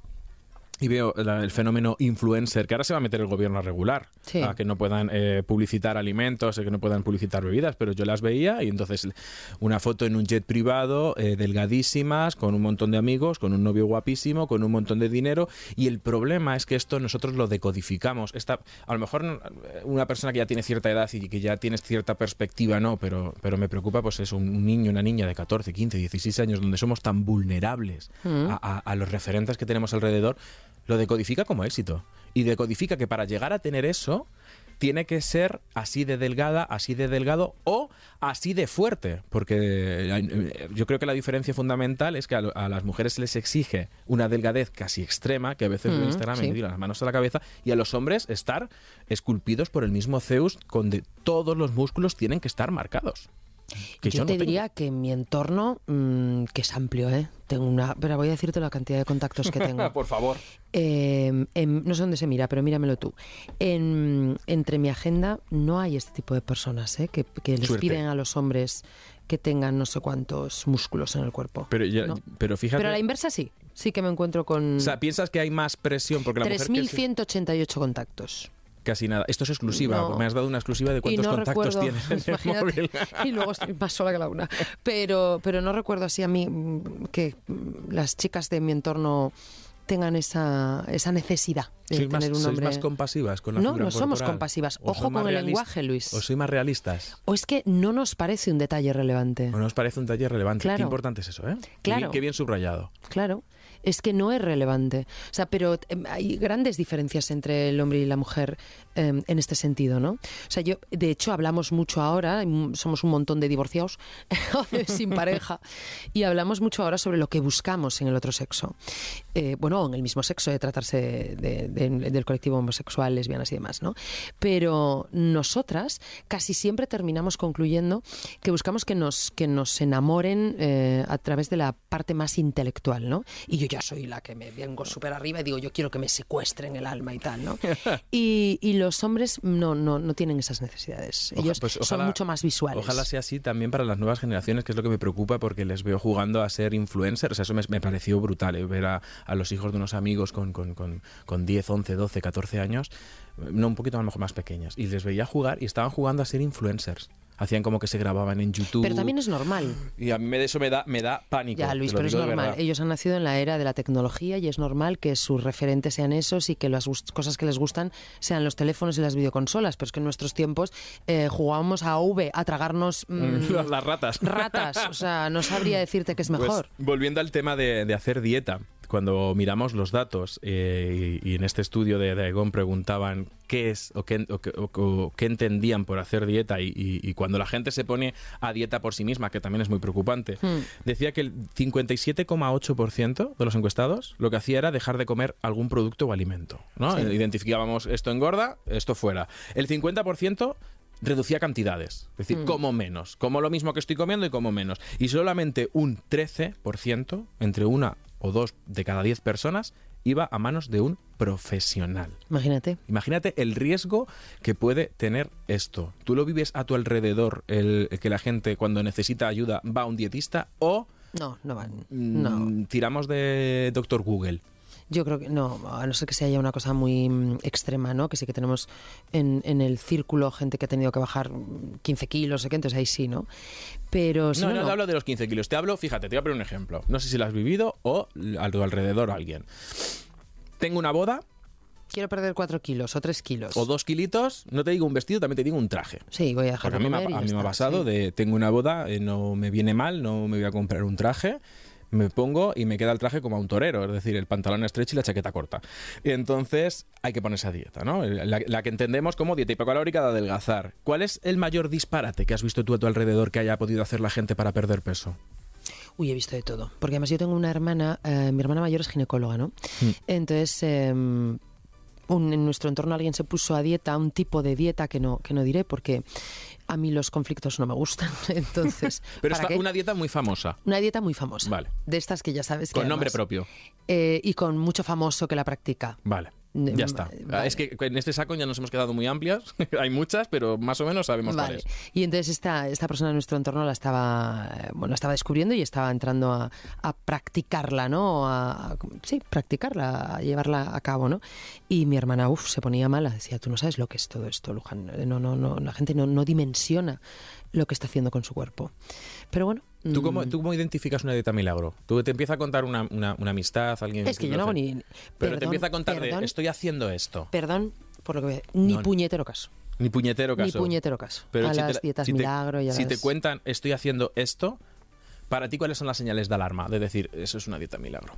Speaker 1: y veo la- el fenómeno influencer, que ahora se va a meter el gobierno a regular,
Speaker 3: Sí.
Speaker 1: a que no puedan eh, publicitar alimentos, a que no puedan publicitar bebidas, pero yo las veía y entonces una foto en un jet privado, eh, delgadísimas, con un montón de amigos, con un novio guapísimo, con un montón de dinero y el problema es que esto nosotros lo decodificamos. Esta, a lo mejor eh, una persona que ya tiene cierta edad y que ya tiene cierta perspectiva, no, pero, pero me preocupa pues es un niño, una niña de 14, 15, 16 años donde somos tan vulnerables a, a- a los referentes que tenemos alrededor, lo decodifica como éxito. Y decodifica que para llegar a tener eso, tiene que ser así de delgada, así de delgado o así de fuerte. Porque eh, yo creo que la diferencia fundamental es que a, las mujeres se les exige una delgadez casi extrema, que a veces en
Speaker 3: Mm,
Speaker 1: Instagram
Speaker 3: sí.
Speaker 1: me tiro las manos a la cabeza, y a los hombres estar esculpidos por el mismo Zeus, donde todos los músculos tienen que estar marcados. Que
Speaker 3: yo te
Speaker 1: tengo.
Speaker 3: diría que en mi entorno, mm, que es amplio, ¿eh? Tengo una. Pero voy a decirte la cantidad de contactos que tengo.
Speaker 1: Por favor.
Speaker 3: Eh, en- no sé dónde se mira, pero míramelo tú. En- entre mi agenda no hay este tipo de personas ¿eh? que, que les
Speaker 1: Suerte.
Speaker 3: piden a los hombres que tengan no sé cuántos músculos en el cuerpo.
Speaker 1: Pero, ya-
Speaker 3: No.
Speaker 1: pero fíjate.
Speaker 3: Pero a la inversa sí. Sí que me encuentro con
Speaker 1: o sea, piensas que hay más presión porque la mujer que se-
Speaker 3: 3.188 contactos.
Speaker 1: Casi nada. Esto es exclusiva.
Speaker 3: No.
Speaker 1: Me has dado una exclusiva de cuántos
Speaker 3: no
Speaker 1: contactos
Speaker 3: recuerdo,
Speaker 1: tienes en el
Speaker 3: imagínate,
Speaker 1: móvil.
Speaker 3: y luego estoy más sola que la una. Pero, pero no recuerdo así a mí mm, que mm, las chicas de mi entorno tengan esa, esa necesidad de
Speaker 1: ¿Sois más,
Speaker 3: tener un
Speaker 1: sois
Speaker 3: hombre.
Speaker 1: más compasivas con la
Speaker 3: No, no somos compasivas.
Speaker 1: ¿O
Speaker 3: Ojo con el lenguaje, Luis.
Speaker 1: ¿O sois más realistas?
Speaker 3: O es que no nos parece un detalle relevante.
Speaker 1: ¿O no os parece un taller relevante?
Speaker 3: Claro.
Speaker 1: Qué importante es eso, ¿eh?
Speaker 3: Claro.
Speaker 1: Qué bien subrayado.
Speaker 3: Claro. Es que no es relevante. O sea, pero em, hay grandes diferencias entre el hombre y la mujer em, en este sentido, ¿no? O sea, yo, de hecho, hablamos mucho ahora, somos un montón de divorciados sin pareja, y hablamos mucho ahora sobre lo que buscamos en el otro sexo. Eh, bueno, en el mismo sexo, de tratarse de- de- del colectivo homosexual, lesbianas y demás, ¿no? Pero nosotras casi siempre terminamos concluyendo que buscamos que nos, que nos enamoren eh, a través de la parte más intelectual, ¿no? Y yo ya soy la que me vengo súper arriba y digo, yo quiero que me secuestren el alma y tal, ¿no? y, y los hombres no, no, no tienen esas necesidades.
Speaker 1: Oja-
Speaker 3: Ellos
Speaker 1: pues
Speaker 3: son mucho más visuales.
Speaker 1: Ojalá sea así también para las nuevas generaciones, que es lo que me preocupa porque les veo jugando a ser influencers. Eso me, me pareció brutal, eh, ver a, a los hijos de unos amigos con, con, con, con 10, 11, 12, 14 años, eh, no un poquito a lo mejor más pequeñas, y les veía jugar y estaban jugando a ser influencers. Hacían como que se grababan en YouTube.
Speaker 3: Pero también es normal.
Speaker 1: Y a mí de eso me da, me da pánico.
Speaker 3: Ya, Luis, pero es normal. Ellos han nacido en la era de la tecnología y es normal que sus referentes sean esos y que las cosas que les gustan sean los teléfonos y las videoconsolas. Pero es que en nuestros tiempos eh, jugábamos a V, a tragarnos mm,
Speaker 1: las, las ratas.
Speaker 3: ratas. O sea, no sabría decirte que es mejor.
Speaker 1: Pues, volviendo al tema de, de hacer dieta, cuando miramos los datos eh, y, y en este estudio de, de Aegon preguntaban qué es o qué, o qué- o- o qué entendían por hacer dieta y, y- y cuando la gente se pone a dieta por sí misma, que también es muy preocupante,
Speaker 3: Hmm.
Speaker 1: decía que el 57,8% de los encuestados lo que hacía era dejar de comer algún producto o alimento. ¿no?
Speaker 3: Sí.
Speaker 1: Identificábamos esto engorda, esto fuera. El 50% reducía cantidades, es decir,
Speaker 3: Mm.
Speaker 1: como menos, como lo mismo que estoy comiendo y como menos. Y solamente un 13%, entre una o dos de cada 10 personas, iba a manos de un profesional.
Speaker 3: Imagínate.
Speaker 1: Imagínate el riesgo que puede tener esto. Tú lo vives a tu alrededor, el, el que la gente cuando necesita ayuda va a un dietista o
Speaker 3: No, no van.
Speaker 1: mm,
Speaker 3: No.
Speaker 1: tiramos de Doctor Google.
Speaker 3: Yo creo que no, a no ser que sea ya una cosa muy mm, extrema, ¿no? Que sí que tenemos en, en el círculo gente que ha tenido que bajar mm, 15 kilos, sé qué, entonces ahí sí, ¿no? Pero si
Speaker 1: No,
Speaker 3: no,
Speaker 1: te hablo de los 15 kilos. Te hablo, fíjate, te voy a poner un ejemplo. No sé si lo has vivido o a tu alrededor alguien. Tengo una boda
Speaker 3: quiero perder 4 kilos o 3 kilos.
Speaker 1: o dos kilitos, no te digo un vestido, también te digo un traje.
Speaker 3: Sí, voy a dejar
Speaker 1: Porque a
Speaker 3: de
Speaker 1: mí, me ha, a mí me ha pasado
Speaker 3: sí.
Speaker 1: de tengo una boda, eh, no me viene mal, no me voy a comprar un traje, me pongo y me queda el traje como a un torero, es decir, el pantalón estrecho y la chaqueta corta. Y entonces hay que ponerse a dieta, ¿no? La, la que entendemos como dieta hipocalórica de adelgazar. ¿Cuál es el mayor disparate que has visto tú a tu alrededor que haya podido hacer la gente para perder peso?
Speaker 3: Uy, he visto de todo. Porque además yo tengo una hermana, eh, mi hermana mayor es ginecóloga, ¿no? Entonces, eh, un- en nuestro entorno alguien se puso a dieta, un tipo de dieta que no, que no diré, porque a mí los conflictos no me gustan. Entonces,
Speaker 1: Pero
Speaker 3: ¿para
Speaker 1: está
Speaker 3: qué?
Speaker 1: una dieta muy famosa.
Speaker 3: Una dieta muy famosa.
Speaker 1: Vale.
Speaker 3: De estas que ya sabes que
Speaker 1: Con nombre propio.
Speaker 3: eh, y con mucho famoso que la practica.
Speaker 1: Vale.
Speaker 3: Mm,
Speaker 1: Ya está.
Speaker 3: vale.
Speaker 1: Es que en este saco ya nos hemos quedado muy amplias. Hay muchas, pero más o menos sabemos
Speaker 3: Vale.
Speaker 1: cuáles.
Speaker 3: Y entonces esta, esta persona en nuestro entorno la estaba, eh, bueno, estaba descubriendo y estaba entrando a, a practicarla, ¿no? A, a- sí, practicarla, a llevarla a cabo, ¿no? Y mi hermana, uff, se ponía mala. Decía, tú no sabes lo que es todo esto, Luján. No, no, no, la gente no, no dimensiona lo que está haciendo con su cuerpo. Pero bueno.
Speaker 1: ¿Tú
Speaker 3: mm,
Speaker 1: cómo, ¿Tú cómo identificas una dieta milagro? Tú te empieza a contar una, una- una amistad, alguien...
Speaker 3: Es que yo no hago ni...
Speaker 1: Pero te empieza a contar
Speaker 3: perdón,
Speaker 1: de, estoy haciendo esto.
Speaker 3: Perdón por lo que Ni
Speaker 1: No.
Speaker 3: puñetero caso.
Speaker 1: Ni puñetero caso.
Speaker 3: Ni puñetero caso.
Speaker 1: Pero
Speaker 3: a
Speaker 1: si te
Speaker 3: las
Speaker 1: la-
Speaker 3: dietas
Speaker 1: si te-
Speaker 3: milagro y a
Speaker 1: Si te cuentan, estoy haciendo esto, para ti, ¿cuáles son las señales de alarma? De decir, eso es una dieta milagro.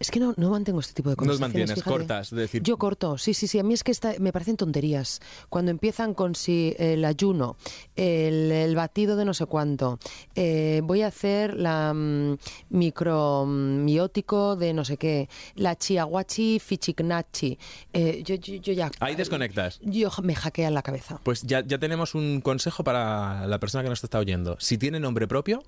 Speaker 3: Es que no, no mantengo este tipo de
Speaker 1: No
Speaker 3: conversaciones.
Speaker 1: mantienes,
Speaker 3: fíjate.
Speaker 1: cortas, decir-
Speaker 3: Yo corto, sí, sí, sí. A mí es que esta- me parecen tonterías. Cuando empiezan con si el ayuno, el, el batido de no sé cuánto, eh, voy a hacer la mm, microbiótico de no sé qué, la chiaguachi fichignachi. Eh, yo, yo, yo ya...
Speaker 1: Ahí desconectas.
Speaker 3: Yo me hackea la cabeza.
Speaker 1: Pues ya, ya tenemos un consejo para la persona que nos está oyendo. Si tiene nombre propio,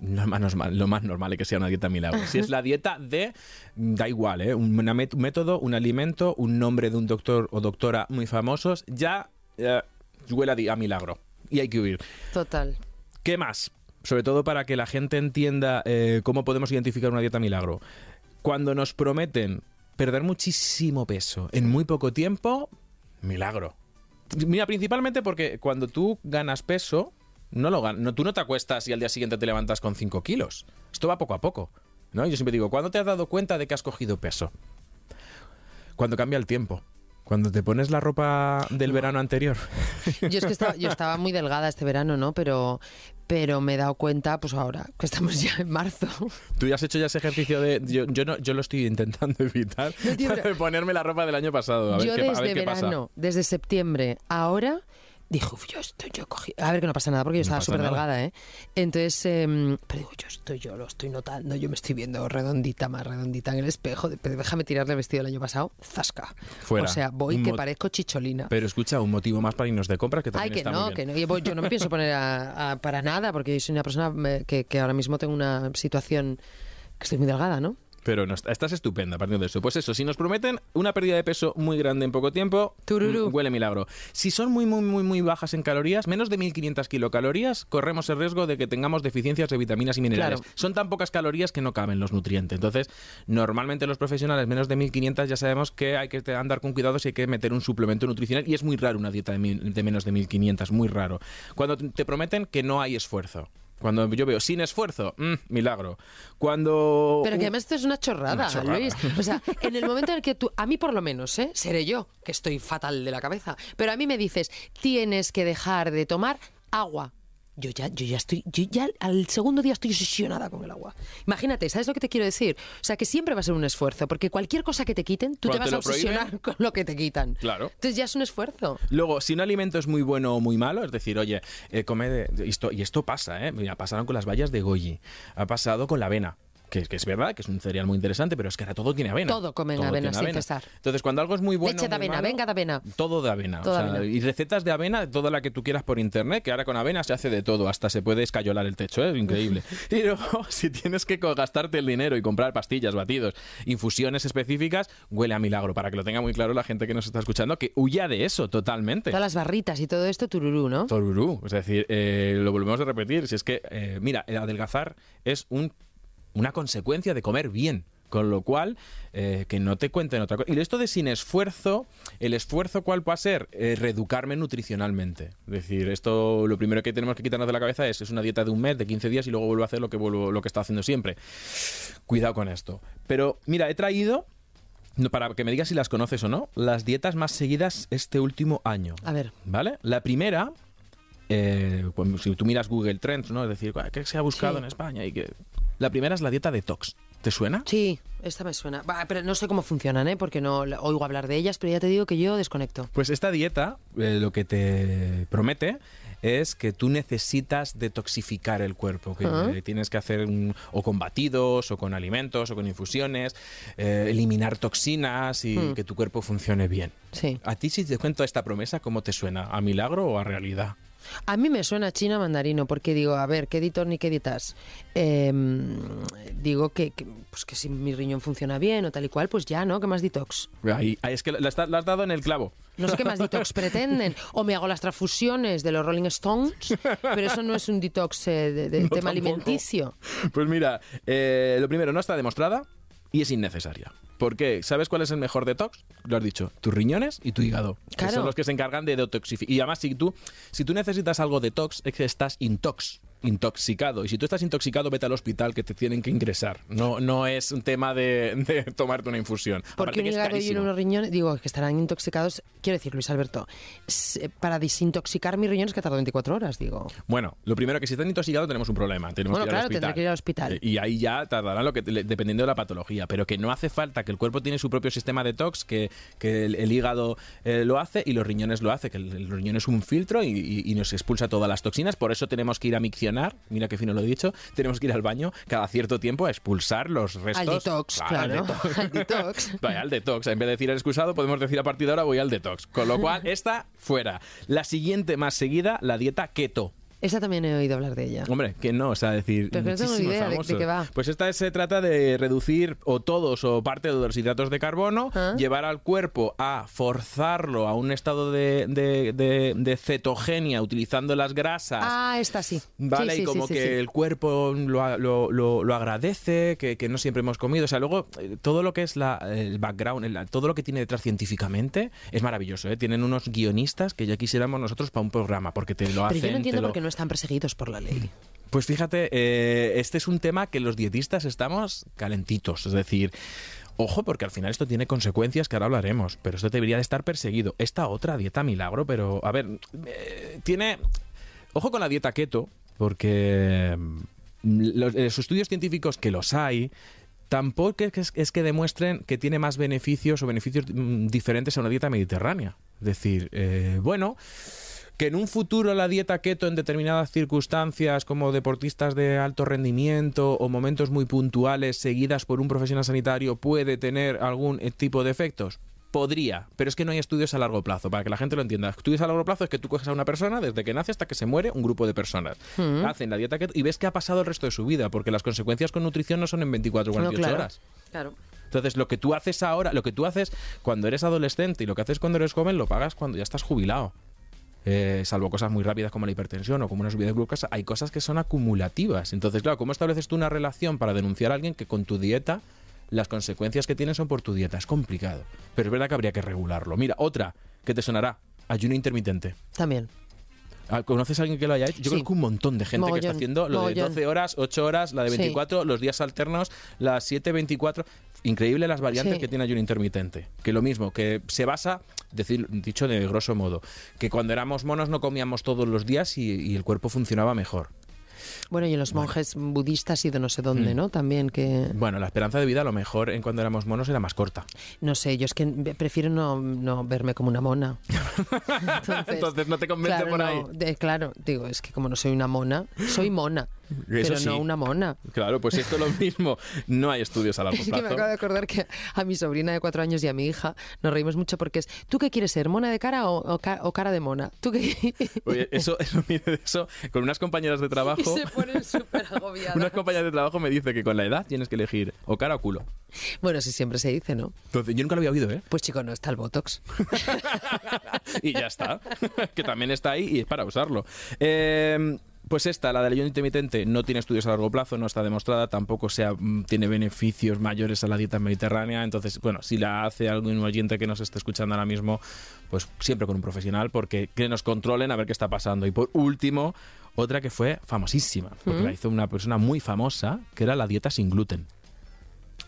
Speaker 1: más normal, lo más normal es que sea una dieta milagro. Si es la dieta de, da igual, ¿eh? un, met- método, un alimento, un nombre de un doctor o doctora muy famosos, ya eh, huele a milagro. Y hay que huir.
Speaker 3: Total.
Speaker 1: ¿Qué más? Sobre todo para que la gente entienda eh, cómo podemos identificar una dieta milagro. Cuando nos prometen perder muchísimo peso en muy poco tiempo, milagro. Mira, principalmente porque cuando tú ganas peso, no lo gan- no, tú no te acuestas y al día siguiente te levantas con 5 kilos. Esto va poco a poco. ¿no? Yo siempre digo, ¿cuándo te has dado cuenta de que has cogido peso? Cuando cambia el tiempo. Cuando te pones la ropa del verano anterior.
Speaker 3: Yo es que estaba, yo estaba muy delgada este verano, ¿no? Pero, pero me he dado cuenta, pues ahora, que estamos ya en marzo.
Speaker 1: ¿Tú ya has hecho ya ese ejercicio de.? Yo, yo, no, yo lo estoy intentando evitar.
Speaker 3: No, tío, pero-
Speaker 1: de ponerme la ropa del año pasado. A ver
Speaker 3: yo
Speaker 1: qué, a
Speaker 3: desde
Speaker 1: ver qué
Speaker 3: verano,
Speaker 1: pasa.
Speaker 3: desde septiembre, ahora dije, "Uf, yo estoy, yo cogí. A ver que no pasa nada porque yo
Speaker 1: No
Speaker 3: estaba súper delgada, ¿eh? Entonces, em, pero digo, yo estoy, yo lo estoy notando, yo me estoy viendo redondita, más redondita en el espejo. déjame tirarle el vestido del año pasado, zasca.
Speaker 1: Fuera.
Speaker 3: O sea, voy
Speaker 1: Un
Speaker 3: que parezco chicholina.
Speaker 1: Pero escucha, un motivo más para irnos de compras que
Speaker 3: Ay,
Speaker 1: también
Speaker 3: que
Speaker 1: está
Speaker 3: no,
Speaker 1: muy
Speaker 3: que no. Yo, no me pienso poner a- a- para nada porque yo soy una persona eh, que, que ahora mismo tengo una situación Que estoy muy delgada, ¿no?
Speaker 1: Pero no, estás estupenda partiendo de eso. Pues eso, si nos prometen una pérdida de peso muy grande en poco tiempo,
Speaker 3: Tururú.
Speaker 1: mm, huele milagro. Si son muy, muy, muy, muy bajas en calorías, menos de 1500 kilocalorías, corremos el riesgo de que tengamos deficiencias de vitaminas y minerales.
Speaker 3: Claro.
Speaker 1: Son tan pocas calorías que no caben los nutrientes. Entonces, normalmente los profesionales, menos de 1500, ya sabemos que hay que andar con cuidado si hay que meter un suplemento nutricional. Y es muy raro una dieta de, mil- de menos de 1500, muy raro. Cuando te prometen que no hay esfuerzo. Cuando yo veo sin esfuerzo, mm, milagro. Cuando
Speaker 3: Pero que además esto es una chorrada,
Speaker 1: Una chorrada.
Speaker 3: Luis. O sea, en el momento en el que tú, a mí por lo menos, ¿eh? seré yo, que estoy fatal de la cabeza, pero a mí me dices, tienes que dejar de tomar agua. Yo ya, yo ya estoy, yo ya al segundo día estoy obsesionada con el agua. Imagínate, ¿sabes lo que te quiero decir? O sea, que siempre va a ser un esfuerzo, porque cualquier cosa que te quiten, tú te vas a
Speaker 1: prohíben,
Speaker 3: obsesionar con lo que te quitan.
Speaker 1: Claro.
Speaker 3: Entonces ya es un esfuerzo.
Speaker 1: Luego, si un alimento es muy bueno o muy malo, es decir, oye, eh, come de- esto, y esto pasa, ¿eh? Mira, pasaron con las bayas de goji, ha pasado con la avena. Que, que es verdad, que es un cereal muy interesante, pero es que ahora todo tiene avena.
Speaker 3: Todo comen avena sin cesar.
Speaker 1: Entonces, cuando algo es muy bueno.
Speaker 3: Leche de avena,
Speaker 1: malo,
Speaker 3: venga de avena.
Speaker 1: Todo de avena.
Speaker 3: Todo
Speaker 1: o sea,
Speaker 3: avena.
Speaker 1: Y recetas de avena, toda la que tú quieras por internet, que ahora con avena se hace de todo, hasta se puede escayolar el techo, ¿eh? increíble. y luego, si tienes que gastarte el dinero y comprar pastillas, batidos, infusiones específicas, huele a milagro, para que lo tenga muy claro la gente que nos está escuchando, que huya de eso totalmente.
Speaker 3: Todas las barritas y todo esto, tururú, ¿no?
Speaker 1: Torurú. Es decir, eh, lo volvemos a repetir. Si es que, eh, mira, el adelgazar es un, una consecuencia de comer bien. Con lo cual, eh, que no te cuenten otra cosa. Y esto de sin esfuerzo, el esfuerzo cuál va a ser? Eh, reeducarme nutricionalmente. Es decir, esto lo primero que tenemos que quitarnos de la cabeza es, es una dieta de un mes, de 15 días y luego vuelvo a hacer lo que, vuelvo, lo que está haciendo siempre. Cuidado con esto. Pero mira, he traído, para que me digas si las conoces o no, las dietas más seguidas este último año.
Speaker 3: A ver.
Speaker 1: ¿Vale? La primera, eh, cuando- si tú miras Google Trends, ¿no? Es decir, ¿qué se ha buscado
Speaker 3: Sí.
Speaker 1: en España? Y que... La primera es la dieta detox. ¿Te suena?
Speaker 3: Sí, esta me suena. Pero no sé cómo funcionan, ¿eh? Porque no oigo hablar de ellas, pero ya te digo que yo desconecto.
Speaker 1: Pues esta dieta eh, lo que te promete es que tú necesitas detoxificar el cuerpo, que
Speaker 3: Ah.
Speaker 1: eh, tienes que hacer un- o con batidos, o con alimentos, o con infusiones, eh, eliminar toxinas y
Speaker 3: Hmm.
Speaker 1: que tu cuerpo funcione bien.
Speaker 3: Sí.
Speaker 1: A ti si te cuento esta promesa, ¿cómo te suena? ¿A milagro o a realidad?
Speaker 3: A mí me suena chino mandarino, porque digo, a ver, ¿qué editor ni qué dietas? Em, digo que, que, pues que si mi riñón funciona bien o tal y cual, pues ya, ¿no? ¿Qué más detox?
Speaker 1: Ahí, es que está- la has dado en el clavo.
Speaker 3: No sé qué más detox pretenden. O me hago las transfusiones de los Rolling Stones, pero eso no es un detox eh, de, de
Speaker 1: No,
Speaker 3: tema
Speaker 1: tampoco.
Speaker 3: alimenticio.
Speaker 1: Pues mira, eh, lo primero, no está demostrada y es innecesaria. ¿Por qué? ¿Sabes cuál es el mejor detox? Lo has dicho, tus riñones y tu hígado. Que
Speaker 3: Claro.
Speaker 1: son los que se encargan de detoxificar. Y además, si tú, si tú necesitas algo detox, es que estás intox, intoxicado. Y si tú estás intoxicado, vete al hospital que te tienen que ingresar. No, no es un tema de, de tomarte una infusión.
Speaker 3: Porque un hígado y unos riñones, digo, que estarán intoxicados. Quiero decir, Luis Alberto, s- para desintoxicar mis riñones que tardo 24 horas, digo.
Speaker 1: Bueno, lo primero que si están intoxicados tenemos un problema. Tenemos
Speaker 3: Bueno,
Speaker 1: que ir al
Speaker 3: claro, tendré
Speaker 1: hospital.
Speaker 3: que ir al hospital.
Speaker 1: Eh, Y ahí ya tardará lo que dependiendo de la patología, pero que no hace falta, que el cuerpo tiene su propio sistema detox, que, que el, el hígado eh, lo hace y los riñones lo hace, que el, el riñón es un filtro y, y- y nos expulsa todas las toxinas, por eso tenemos que ir a miccionar, mira qué fino lo he dicho, tenemos que ir al baño cada cierto tiempo a expulsar los restos.
Speaker 3: Al detox,
Speaker 1: al
Speaker 3: claro.
Speaker 1: detox.
Speaker 3: Al detox.
Speaker 1: Vaya, al detox. En vez de decir el excusado, podemos decir a partir de ahora voy al detox. Con lo cual, esta fuera. La siguiente más seguida, la dieta keto.
Speaker 3: Esa también he oído hablar de ella.
Speaker 1: Hombre, que no, o sea, decir.
Speaker 3: Pero no de- de qué va.
Speaker 1: Pues esta se trata de reducir o todos o parte de los hidratos de carbono,
Speaker 3: Ah.
Speaker 1: llevar al cuerpo a forzarlo a un estado de, de- de- cetogenia utilizando las grasas.
Speaker 3: Ah, esta sí.
Speaker 1: Vale,
Speaker 3: Sí, sí,
Speaker 1: y como
Speaker 3: sí,
Speaker 1: que el cuerpo lo, lo- lo- lo agradece, que, que no siempre hemos comido. O sea, luego eh, todo lo que es la- el background, el- todo lo que tiene detrás científicamente es maravilloso. ¿eh? Tienen unos guionistas que ya quisiéramos nosotros para un programa, porque te lo
Speaker 3: Pero
Speaker 1: hacen.
Speaker 3: yo no
Speaker 1: te
Speaker 3: entiendo
Speaker 1: lo-
Speaker 3: por qué no están perseguidos por la ley.
Speaker 1: pues fíjate, eh, este es un tema que los dietistas estamos calentitos. Es decir, ojo, porque al final esto tiene consecuencias que ahora hablaremos, pero esto debería de estar perseguido. Esta otra dieta milagro, pero a ver, eh, tiene. Ojo con la dieta keto, porque mm, los, los estudios científicos que los hay. Tampoco es, que demuestren que tiene más beneficios o beneficios mm, diferentes a una dieta mediterránea. Es decir, eh, bueno, que en un futuro la dieta keto en determinadas circunstancias como deportistas de alto rendimiento o momentos muy puntuales seguidas por un profesional sanitario puede tener algún eh, tipo de efectos. podría, pero es que no hay estudios a largo plazo, para que la gente lo entienda. Estudios a largo plazo es que tú coges a una persona desde que nace hasta que se muere, un grupo de personas.
Speaker 3: Mm.
Speaker 1: Hacen la dieta keto y ves qué ha pasado el resto de su vida, porque las consecuencias con nutrición no son en 24 o 48
Speaker 3: No, claro.
Speaker 1: horas.
Speaker 3: Claro.
Speaker 1: Entonces, lo que tú haces ahora, lo que tú haces cuando eres adolescente y lo que haces cuando eres joven, lo pagas cuando ya estás jubilado. Eh, salvo cosas muy rápidas como la hipertensión o como una subida de glucosa, hay cosas que son acumulativas. Entonces, claro, ¿cómo estableces tú una relación para denunciar a alguien que con tu dieta las consecuencias que tienes son por tu dieta? Es complicado. Pero es verdad que habría que regularlo. Mira, otra que te sonará, ayuno intermitente.
Speaker 3: También.
Speaker 1: Ah, ¿Conoces a alguien que lo haya hecho? Yo
Speaker 3: Sí.
Speaker 1: creo que un montón de gente que está haciendo lo de
Speaker 3: mogollón.
Speaker 1: 12 horas, 8 horas, la de
Speaker 3: Sí.
Speaker 1: 24, los días alternos, las 7, 24. Increíble las variantes
Speaker 3: Sí.
Speaker 1: que tiene ayuno intermitente. Que lo mismo, que se basa, decir, dicho de grosso modo, que cuando éramos monos no comíamos todos los días y, y el cuerpo funcionaba mejor.
Speaker 3: Bueno, y en los monjes budistas y de no sé
Speaker 1: Mm.
Speaker 3: dónde, ¿no? También que...
Speaker 1: Bueno, la esperanza de vida a lo mejor en cuando éramos monos era más corta.
Speaker 3: No sé, yo es que prefiero no, no verme como una mona. Entonces,
Speaker 1: Entonces no te convence
Speaker 3: claro,
Speaker 1: por
Speaker 3: no,
Speaker 1: ahí.
Speaker 3: de- claro, digo, es que como no soy una mona, soy mona, pero
Speaker 1: sí.
Speaker 3: no una mona.
Speaker 1: Claro, pues esto es lo mismo. No hay estudios a largo
Speaker 3: Es que me
Speaker 1: plazo.
Speaker 3: acabo de acordar que a mi sobrina de cuatro años y a mi hija nos reímos mucho porque es, ¿tú qué quieres ser, mona de cara o, o ca- o cara de mona? ¿Tú qué?
Speaker 1: Oye, eso, eso, eso, con unas compañeras de
Speaker 3: Y
Speaker 1: trabajo...
Speaker 3: se ponen súper agobiadas.
Speaker 1: Unas compañeras de trabajo me dice que con la edad tienes que elegir o cara o culo.
Speaker 3: Bueno, sí, siempre se dice, ¿no?
Speaker 1: Entonces, yo nunca lo había oído, ¿eh?
Speaker 3: Pues chico, no está el Botox.
Speaker 1: y ya está. que también está ahí y es para usarlo. Eh, pues esta, la del ayuno intermitente, no tiene estudios a largo plazo, no está demostrada, tampoco sea, mm, tiene beneficios mayores a la dieta mediterránea. Entonces, bueno, si la hace algún oyente que nos esté escuchando ahora mismo, pues siempre con un profesional, porque que nos controlen a ver qué está pasando. Y por último, otra que fue famosísima, porque la hizo una persona muy famosa, que era la dieta sin gluten.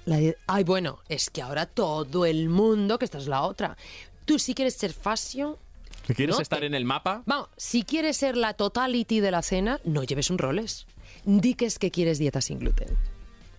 Speaker 3: La Ay, bueno, es que ahora todo el mundo, que esta es la otra. Tú si quieres ser fashion,
Speaker 1: ¿Quieres
Speaker 3: No
Speaker 1: estar
Speaker 3: te-
Speaker 1: en el mapa?
Speaker 3: vamos, si quieres ser la totality de la cena, no lleves un roles. Di que es que quieres dieta sin gluten.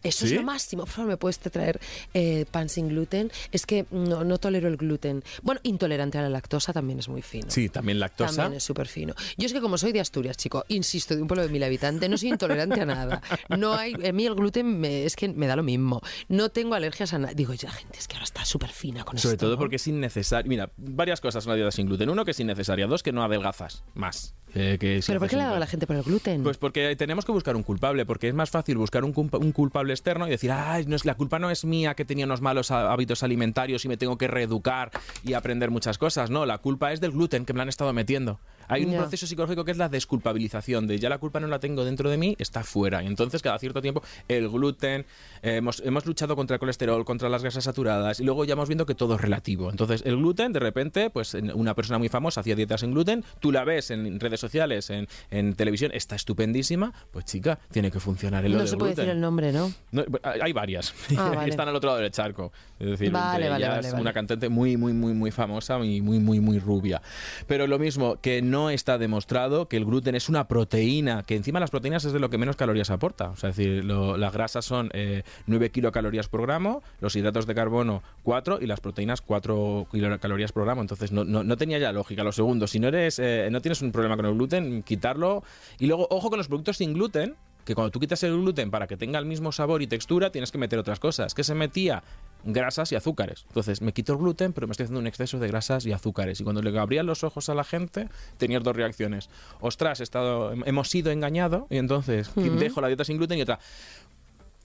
Speaker 3: Eso
Speaker 1: ¿Sí?
Speaker 3: es lo máximo. Por favor, ¿me puedes traer eh, pan sin gluten? Es que no, no tolero el gluten. Bueno, intolerante a la lactosa también es muy fino.
Speaker 1: Sí, también lactosa.
Speaker 3: También es súper fino. Yo es que como soy de Asturias, chico, insisto, de un pueblo de mil habitantes, no soy intolerante a nada. No hay, a mí el gluten me- es que me da lo mismo. No tengo alergias a nada. Digo, ya, gente, es que ahora está súper fina con
Speaker 1: Sobre
Speaker 3: esto.
Speaker 1: todo
Speaker 3: ¿no?
Speaker 1: porque es innecesario. Mira, varias cosas en la dieta sin gluten. Uno, que es innecesaria. Dos, que no adelgazas más. Eh, que
Speaker 3: ¿Pero por qué le ha dado a la gente por el gluten?
Speaker 1: Pues porque tenemos que buscar un culpable, porque es más fácil buscar un, culpa- un culpable externo y decir, ay, no es, la culpa no es mía que tenía unos malos há- hábitos alimentarios y me tengo que reeducar y aprender muchas cosas. No, la culpa es del gluten que me la han estado metiendo. Hay un
Speaker 3: Ya.
Speaker 1: proceso psicológico que es la desculpabilización, de ya la culpa no la tengo dentro de mí, está fuera. Y entonces, cada cierto tiempo, el gluten, eh, hemos, hemos luchado contra el colesterol, contra las grasas saturadas, y luego ya hemos viendo que todo es relativo. Entonces, el gluten, de repente, pues una persona muy famosa hacía dietas sin gluten, tú la ves en redes sociales, en, en televisión, está estupendísima, pues chica, tiene que funcionar el
Speaker 3: no se puede
Speaker 1: gluten.
Speaker 3: decir el nombre, ¿no?
Speaker 1: No, hay hay varias.
Speaker 3: Ah, vale.
Speaker 1: Están al otro lado del charco. Es decir,
Speaker 3: Vale,
Speaker 1: entre
Speaker 3: vale,
Speaker 1: ellas una cantante muy, muy, muy, muy famosa y muy, muy, muy rubia. Pero lo mismo, que no está demostrado que el gluten es una proteína, que encima las proteínas es de lo que menos calorías aporta. O sea, es decir, las grasas son eh, 9 kilocalorías por gramo, los hidratos de carbono 4 y las proteínas 4 kilocalorías por gramo. Entonces no, no, no tenía ya lógica. Lo segundo, si no eres, eh, no tienes un problema con el gluten, quitarlo. Y luego, ojo con los productos sin gluten, que cuando tú quitas el gluten para que tenga el mismo sabor y textura, tienes que meter otras cosas. que se metía? Grasas y azúcares. Entonces, me quito el gluten, pero me estoy haciendo un exceso de grasas y azúcares. Y cuando le abrían los ojos a la gente, tenías dos reacciones. Ostras, he estado, hemos sido engañados, y entonces dejo la dieta sin gluten y otra.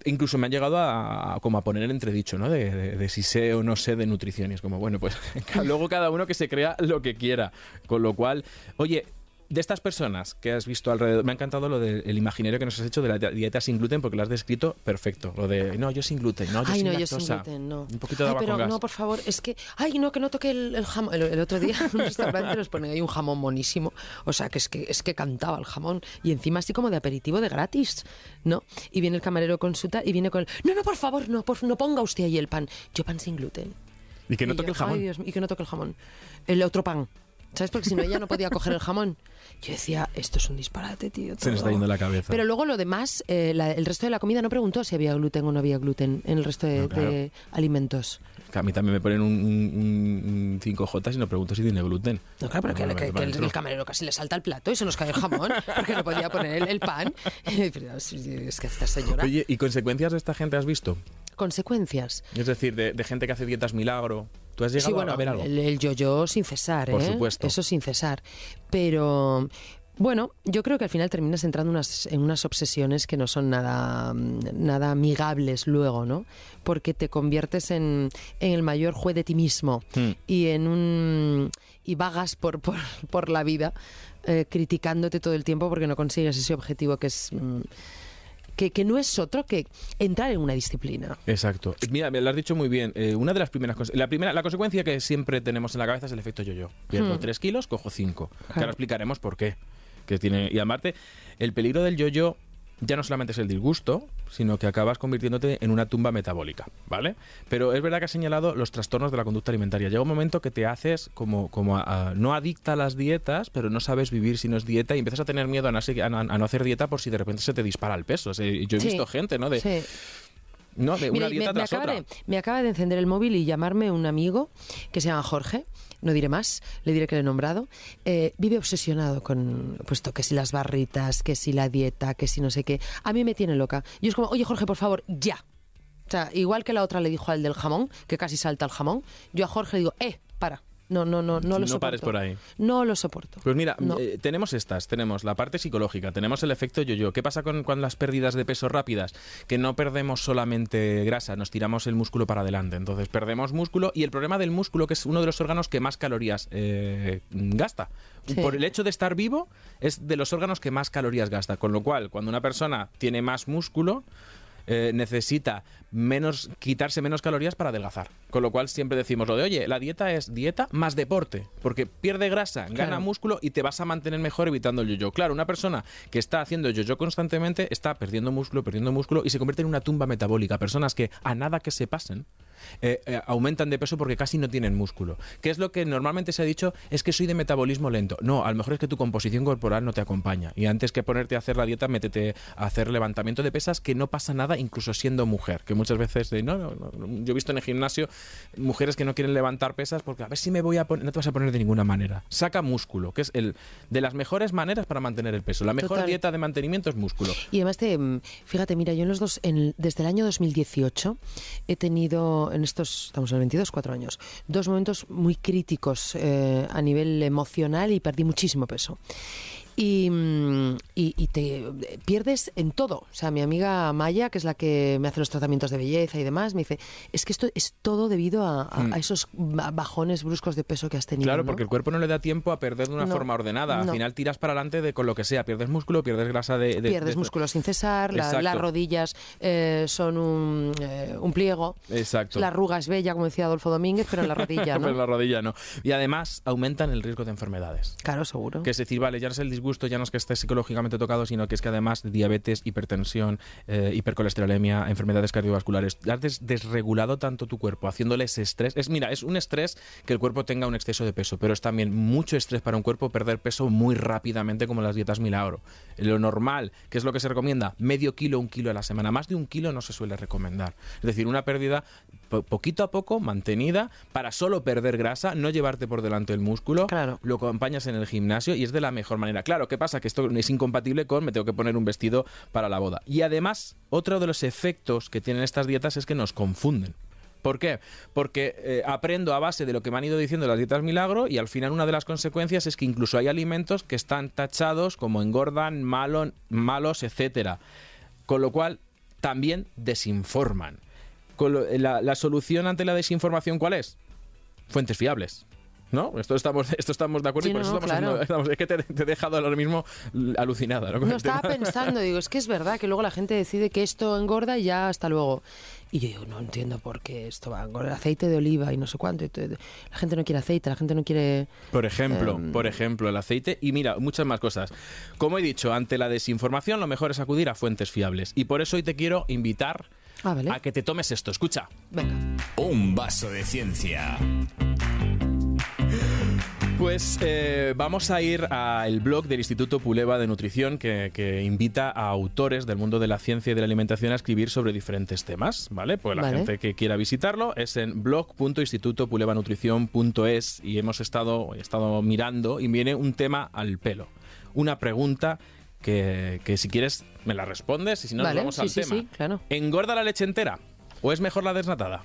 Speaker 1: Incluso me han llegado a, a- como a poner en entredicho, ¿no? De, de- de si sé o no sé de nutrición. Y es como, bueno, pues luego cada uno que se crea lo que quiera. Con lo cual, oye, de estas personas que has visto alrededor, me ha encantado lo del imaginario que nos has hecho de la dieta sin gluten porque lo has descrito perfecto. Lo de, no, yo sin gluten, no, yo
Speaker 3: Ay,
Speaker 1: sin
Speaker 3: no, yo sin gluten, no.
Speaker 1: Un poquito de
Speaker 3: Ay,
Speaker 1: agua
Speaker 3: pero
Speaker 1: con gas.
Speaker 3: no, por favor, es que, ay, no, que no toque el, el jamón. El, el otro día en un restaurante nos ponen ahí un jamón monísimo, o sea, que es que es que cantaba el jamón y encima así como de aperitivo de gratis, ¿no? Y viene el camarero con su y viene con, el, no, no, por favor, no, por, no ponga usted ahí el pan. Yo pan sin gluten.
Speaker 1: Y que no
Speaker 3: Y
Speaker 1: toque
Speaker 3: yo,
Speaker 1: el jamón.
Speaker 3: Ay, Dios y que no toque el jamón. El otro pan. ¿Sabes? Porque si no, ella no podía coger el jamón. Yo decía, esto es un disparate, tío.
Speaker 1: Se nos está
Speaker 3: todo".
Speaker 1: yendo la cabeza.
Speaker 3: Pero luego lo demás, eh, la- el resto de la comida no preguntó si había gluten o no había gluten en el resto de,
Speaker 1: No, claro.
Speaker 3: de alimentos.
Speaker 1: Que a mí también me ponen un, un- un 5J y no pregunto si tiene gluten.
Speaker 3: No, claro, pero que, el, camarero casi le salta el plato y se nos cae el jamón porque no podía poner el, el pan. Es es que esta señora.
Speaker 1: Oye, ¿y consecuencias de esta gente has visto?
Speaker 3: Consecuencias.
Speaker 1: Es decir, de, de gente que hace dietas milagro ¿Tú has llegado
Speaker 3: Sí, bueno,
Speaker 1: a ver algo?
Speaker 3: el, el yo-yo sin cesar,
Speaker 1: Por
Speaker 3: ¿eh?
Speaker 1: supuesto.
Speaker 3: Eso sin cesar. Pero bueno, yo creo que al final terminas entrando unas, en unas obsesiones que no son nada, nada amigables luego, ¿no? Porque te conviertes en, en el mayor juez de ti mismo
Speaker 1: Hmm.
Speaker 3: y en un y vagas por, por, por la vida eh, criticándote todo el tiempo porque no consigues ese objetivo que es mm, que, que no es otro que entrar en una disciplina.
Speaker 1: Exacto. Mira, me lo has dicho muy bien. Eh, una de las primeras cosas, la primera, la consecuencia que siempre tenemos en la cabeza es el efecto yo-yo. Pierdo
Speaker 3: Hmm.
Speaker 1: 3 kilos, cojo 5. Que
Speaker 3: Claro.
Speaker 1: ahora explicaremos por qué. Que tiene, y aparte, el peligro del yo-yo ya no solamente es el disgusto, sino que acabas convirtiéndote en una tumba metabólica, ¿vale? Pero es verdad que has señalado los trastornos de la conducta alimentaria. Llega un momento que te haces como, como a- a- no adicta a las dietas, pero no sabes vivir si no es dieta y empiezas a tener miedo a no, a hacer dieta por si de repente se te dispara el peso. O sea, yo he
Speaker 3: Sí.
Speaker 1: visto gente, ¿no? De,
Speaker 3: Sí.
Speaker 1: No, de una dieta
Speaker 3: me, acaba
Speaker 1: otra.
Speaker 3: de, me acaba de encender el móvil y llamarme un amigo que se llama Jorge, no diré más, le diré que le he nombrado, eh, vive obsesionado con puesto que si las barritas, que si la dieta, que si no sé qué. A mí me tiene loca. Yo es como, oye Jorge, por favor, ya. O sea, igual que la otra le dijo al del jamón, que casi salta el jamón, yo a Jorge le digo, eh, para. No, no, no, no lo
Speaker 1: No
Speaker 3: soporto.
Speaker 1: pares por ahí.
Speaker 3: No lo soporto.
Speaker 1: Pues mira,
Speaker 3: No.
Speaker 1: eh, tenemos estas, tenemos la parte psicológica, tenemos el efecto yo-yo. ¿Qué pasa con, con las pérdidas de peso rápidas? Que no perdemos solamente grasa, nos tiramos el músculo para adelante. Entonces perdemos músculo y el problema del músculo, que es uno de los órganos que más calorías eh, gasta.
Speaker 3: Sí.
Speaker 1: Por el hecho de estar vivo, es de los órganos que más calorías gasta. Con lo cual, cuando una persona tiene más músculo, eh, necesita menos quitarse menos calorías para adelgazar. Con lo cual siempre decimos lo de, oye, la dieta es dieta más deporte, porque pierde grasa, gana músculo y te vas a mantener mejor evitando el yo-yo. Claro, una persona que está haciendo yo-yo constantemente está perdiendo músculo, perdiendo músculo y se convierte en una tumba metabólica. Personas que a nada que se pasen eh, eh, aumentan de peso porque casi no tienen músculo. ¿Qué es lo que normalmente se ha dicho? Es que soy de metabolismo lento. No, a lo mejor es que tu composición corporal no te acompaña. Y antes que ponerte a hacer la dieta, métete a hacer levantamiento de pesas, que no pasa nada incluso siendo mujer. Que muchas veces, de, no, no, no, yo he visto en el gimnasio mujeres que no quieren levantar pesas porque a ver si me voy a poner, no te vas a poner de ninguna manera. Saca músculo, que es el de las mejores maneras para mantener el peso. La mejor
Speaker 3: Total.
Speaker 1: dieta de mantenimiento es músculo.
Speaker 3: Y además, te, mm, fíjate, mira, yo en los dos, en- desde el año 2018 he tenido, en estos, estamos en el 22, cuatro años, dos momentos muy críticos eh, a nivel emocional y perdí muchísimo peso. Y, y- y te pierdes en todo. O sea, mi amiga Maya, que es la que me hace los tratamientos de belleza y demás, me dice, es que esto es todo debido a, a- a esos ba- bajones bruscos de peso que has tenido.
Speaker 1: Hmm. Claro,
Speaker 3: ¿no?
Speaker 1: porque el cuerpo no le da tiempo a perder de una
Speaker 3: No,
Speaker 1: forma ordenada. Al
Speaker 3: no.
Speaker 1: final tiras para adelante de con lo que sea. Pierdes músculo, pierdes grasa de... de-
Speaker 3: Pierdes
Speaker 1: de-
Speaker 3: músculo sin cesar, la- las rodillas eh, son un, eh, un pliego.
Speaker 1: Exacto.
Speaker 3: La arruga es bella, como decía Adolfo Domínguez, pero en la rodilla,
Speaker 1: Pero en
Speaker 3: ¿no?
Speaker 1: la rodilla no. Y además aumentan el riesgo de enfermedades.
Speaker 3: Claro, seguro.
Speaker 1: Que es decir, vale, ya no es el disgusto, ya no es que estés psicológicamente tocado, sino que es que además de diabetes, hipertensión, eh, hipercolesterolemia, enfermedades cardiovasculares, has des- desregulado tanto tu cuerpo, haciéndole ese estrés. Es, mira, es un estrés que el cuerpo tenga un exceso de peso, pero es también mucho estrés para un cuerpo perder peso muy rápidamente como las dietas milagro. Lo normal, que es lo que se recomienda, medio kilo, un kilo a la semana. Más de un kilo no se suele recomendar. Es decir, una pérdida po- poquito a poco, mantenida, para solo perder grasa, no llevarte por delante el músculo,
Speaker 3: Claro.
Speaker 1: lo acompañas en el gimnasio y es de la mejor manera. Claro, ¿qué pasa? Que esto es incompatible con me tengo que poner un vestido para la boda. Y además, otro de los efectos que tienen estas dietas es que nos confunden. ¿Por qué? Porque eh, aprendo a base de lo que me han ido diciendo las dietas milagro y al final una de las consecuencias es que incluso hay alimentos que están tachados como engordan, malo- malos, etcétera. Con lo cual también desinforman. Con la, la solución ante la desinformación, ¿cuál es? Fuentes fiables. ¿No? Esto estamos, esto estamos de acuerdo
Speaker 3: Sí,
Speaker 1: y por eso
Speaker 3: no,
Speaker 1: estamos,
Speaker 3: claro.
Speaker 1: haciendo- estamos- Es que te, te he dejado ahora mismo alucinada. ¿no? Con el
Speaker 3: estaba pensando, digo, es que es verdad que luego la gente decide que esto engorda y ya hasta luego. Y yo digo, no entiendo por qué esto va a engordar. Aceite de oliva y no sé cuánto. La gente no quiere aceite, la gente no quiere...
Speaker 1: Por ejemplo,
Speaker 3: Em,
Speaker 1: por ejemplo, el aceite y mira, muchas más cosas. Como he dicho, ante la desinformación lo mejor es acudir a fuentes fiables. Y por eso hoy te quiero invitar
Speaker 3: Ah, vale.
Speaker 1: a que te tomes esto. Escucha.
Speaker 3: Venga.
Speaker 2: Un vaso de ciencia.
Speaker 1: Pues eh, vamos a ir al blog del Instituto Puleva de Nutrición que, que invita a autores del mundo de la ciencia y de la alimentación a escribir sobre diferentes temas, ¿vale? Pues la
Speaker 3: Vale.
Speaker 1: gente que quiera visitarlo es en blog.institutopulevanutrición.es y hemos estado, he estado mirando y viene un tema al pelo. Una pregunta que, que si quieres me la respondes y si no
Speaker 3: Vale,
Speaker 1: nos vamos
Speaker 3: sí,
Speaker 1: al
Speaker 3: sí,
Speaker 1: tema.
Speaker 3: sí, claro.
Speaker 1: ¿Engorda la leche entera o es mejor la desnatada?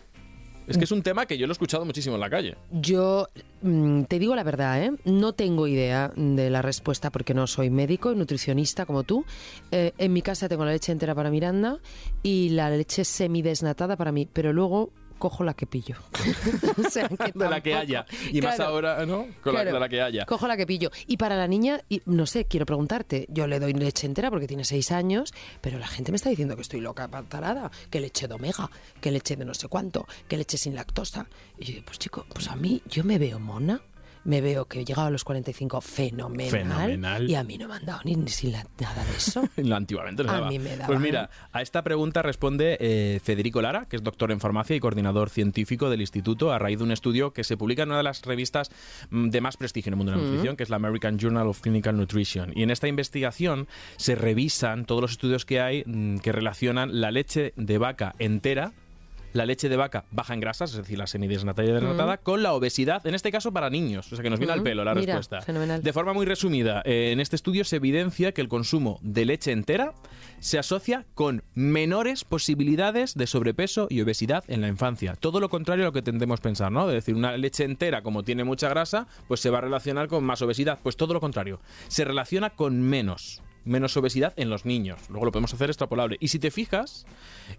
Speaker 1: Es que es un tema que yo lo he escuchado muchísimo en la calle.
Speaker 3: Yo mm, te digo la verdad, ¿eh? no tengo idea de la respuesta porque no soy médico y nutricionista como tú. Eh, en mi casa tengo la leche entera para Miranda y la leche semidesnatada para mí, pero luego cojo la que pillo.
Speaker 1: o sea, que de la que haya. Y más ahora, ¿no? Con la, de la que haya.
Speaker 3: Cojo la que pillo. Y para la niña, y, no sé, quiero preguntarte, yo le doy leche entera porque tiene seis años, pero la gente me está diciendo que estoy loca, patarada, que leche de omega, que leche de no sé cuánto, que leche sin lactosa. Y yo digo, pues chico, pues a mí yo me veo mona me veo que he llegado a los 45 fenomenal, y a mí no me han dado ni, nada de eso.
Speaker 1: Lo antiguamente no
Speaker 3: A mí me
Speaker 1: Pues mira, a esta pregunta responde eh, Federico Lara, que es doctor en farmacia y coordinador científico del instituto, a raíz de un estudio que se publica en una de las revistas mm, de más prestigio en el mundo de la nutrición, que es la American Journal of Clinical Nutrition. Y en esta investigación se revisan todos los estudios que hay mm, que relacionan la leche de vaca entera la leche de vaca baja en grasas, es decir, la semidesnatada y desnatada, con la obesidad, en este caso para niños. O sea que nos viene al pelo la respuesta. De forma muy resumida, eh, en este estudio se evidencia que el consumo de leche entera se asocia con menores posibilidades de sobrepeso y obesidad en la infancia. Todo lo contrario a lo que tendemos a pensar, ¿no? Es decir, una leche entera, como tiene mucha grasa, pues se va a relacionar con más obesidad. Pues todo lo contrario. Se relaciona con menos menos obesidad en los niños. Luego lo podemos hacer extrapolable. Y si te fijas,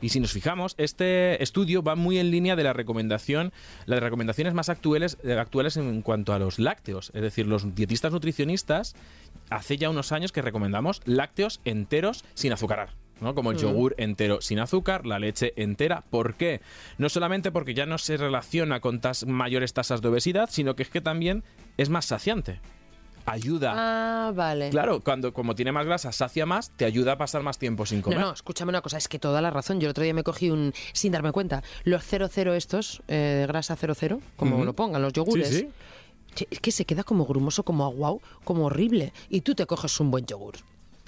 Speaker 1: y si nos fijamos, este estudio va muy en línea de la recomendación, las recomendaciones más actuales, eh, actuales en cuanto a los lácteos. Es decir, los dietistas nutricionistas hace ya unos años que recomendamos lácteos enteros sin azucarar. ¿no? Como el mm. yogur entero sin azúcar, la leche entera. ¿Por qué? No solamente porque ya no se relaciona con mayores tasas de obesidad, sino que es que también es más saciante ayuda.
Speaker 3: Ah, vale.
Speaker 1: Claro, cuando como tiene más grasa, sacia más, te ayuda a pasar más tiempo sin comer.
Speaker 3: No, no, escúchame una cosa, es que toda la razón. Yo el otro día me cogí un, sin darme cuenta, los 00 estos, eh, grasa 00, como lo pongan, los yogures. Sí, sí. Es que se queda como grumoso, como aguau, como horrible. Y tú te coges un buen yogur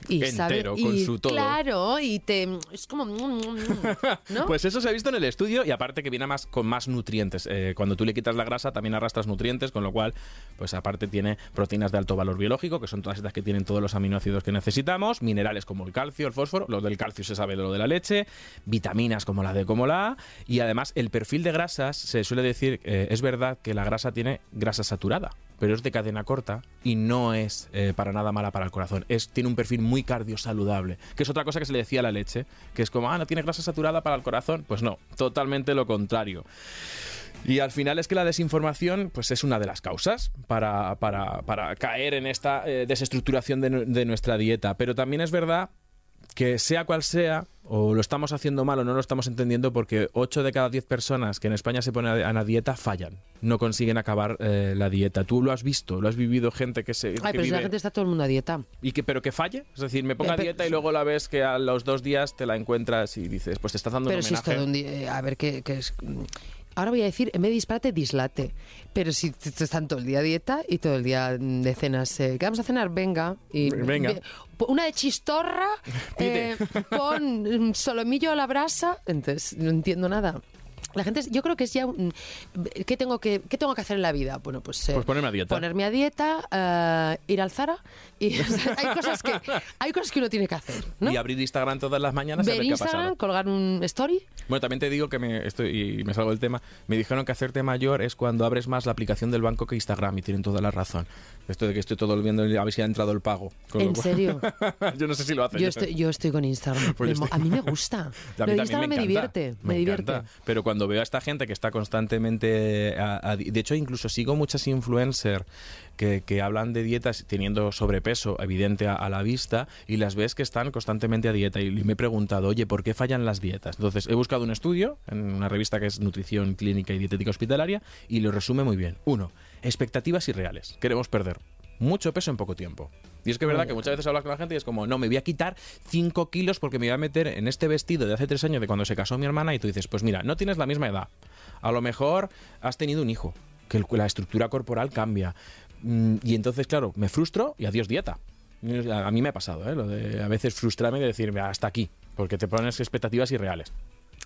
Speaker 1: y entero, con su todo.
Speaker 3: Claro, y te es como
Speaker 1: Pues eso se ha visto en el estudio y aparte que viene más con más nutrientes. Eh, cuando tú le quitas la grasa también arrastras nutrientes, con lo cual, pues aparte tiene proteínas de alto valor biológico, que son todas estas que tienen todos los aminoácidos que necesitamos, minerales como el calcio, el fósforo, lo del calcio se sabe de lo de la leche, vitaminas como la D como la A, y además el perfil de grasas se suele decir, eh, es verdad que la grasa tiene grasa saturada pero es de cadena corta y no es eh, para nada mala para el corazón. Es, tiene un perfil muy cardiosaludable, que es otra cosa que se le decía a la leche, que es como, ah, no tiene grasa saturada para el corazón. Pues no, totalmente lo contrario. Y al final es que la desinformación pues es una de las causas para, caer en esta eh, desestructuración de, de nuestra dieta. Pero también es verdad que sea cual sea, o lo estamos haciendo mal o no lo estamos entendiendo porque 8 de cada 10 personas que en España se ponen a la dieta fallan, no consiguen acabar eh, la dieta. Tú lo has visto, lo has vivido gente que se...
Speaker 3: Ay, pero
Speaker 1: si
Speaker 3: la gente está todo el mundo a dieta.
Speaker 1: Y que, pero que falle, es decir, me ponga a dieta y luego la ves que a los dos días te la encuentras y dices, pues te estás dando
Speaker 3: pero
Speaker 1: un homenaje.
Speaker 3: Si es todo un día, eh, a ver, ¿qué, qué es...? Ahora voy a decir, en vez de disparate, dislate. Pero si están todo el día a dieta y todo el día de cenas, eh, ¿qué vamos a cenar? Venga. Y,
Speaker 1: Venga.
Speaker 3: Una de chistorra, eh, pon solomillo a la brasa. Entonces, no entiendo nada. La gente, yo creo que es ya ¿qué tengo que qué tengo que hacer en la vida? Bueno, pues,
Speaker 1: eh, pues ponerme a dieta.
Speaker 3: Ponerme a dieta, eh, ir al Zara y hay cosas que hay cosas que uno tiene que hacer, ¿no?
Speaker 1: Y abrir Instagram todas las mañanas
Speaker 3: ver, Instagram, colgar un story.
Speaker 1: Bueno, también te digo que me estoy y me salgo del tema. Me dijeron que hacerte mayor es cuando abres más la aplicación del banco que Instagram y tienen toda la razón. Esto de que estoy todo viendo a ver si ha entrado el pago.
Speaker 3: ¿En serio?
Speaker 1: yo no sé si lo hace.
Speaker 3: Yo, estoy, yo estoy con Instagram. Pues a mí me gusta. A mí Instagram me, divierte. Me, divierte.
Speaker 1: Pero cuando veo a esta gente que está constantemente... de hecho, incluso sigo muchas influencers que, hablan de dietas teniendo sobrepeso evidente a, la vista y las ves que están constantemente a dieta. Y, me he preguntado, oye, ¿por qué fallan las dietas? Entonces, he buscado un estudio en una revista que es Nutrición Clínica y Dietética Hospitalaria y lo resume muy bien. Uno, expectativas irreales. Queremos perder mucho peso en poco tiempo. Y es que es verdad que muchas veces hablas con la gente y es como, no, me voy a quitar 5 kilos porque me voy a meter en este vestido de hace 3 años de cuando se casó mi hermana y tú dices, pues mira, no tienes la misma edad. A lo mejor has tenido un hijo, que la estructura corporal cambia. Mm, y entonces, claro, me frustro y adiós dieta. A mí me ha pasado, ¿eh? Lo de a veces frustrarme y decirme hasta aquí, porque te pones expectativas irreales.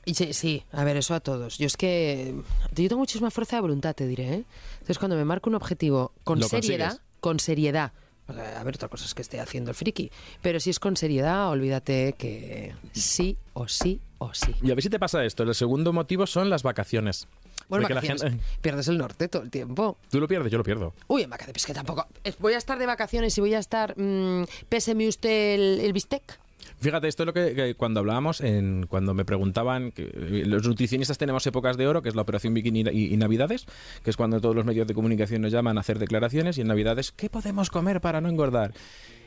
Speaker 3: Sí, sí, a ver, eso a todos. Yo es que yo tengo muchísima fuerza de voluntad, te diré. ¿eh? Entonces, cuando me marco un objetivo con seriedad, con seriedad, a ver, otra cosa es que esté haciendo el friki, pero si es con seriedad, olvídate que sí o sí o sí.
Speaker 1: Y a ver si te pasa esto. El segundo motivo son las vacaciones.
Speaker 3: Bueno,
Speaker 1: Porque la gente-
Speaker 3: pierdes el norte todo el tiempo.
Speaker 1: Tú lo pierdes, yo lo pierdo.
Speaker 3: Uy, en vacaciones, es que tampoco... Voy a estar de vacaciones y voy a estar... mm, péseme usted el, el bistec.
Speaker 1: Fíjate, esto es lo que, cuando hablábamos, en, cuando me preguntaban, eh, los nutricionistas tenemos épocas de oro, que es la operación bikini y, y Navidades, que es cuando todos los medios de comunicación nos llaman a hacer declaraciones, y en Navidades, ¿qué podemos comer para no engordar?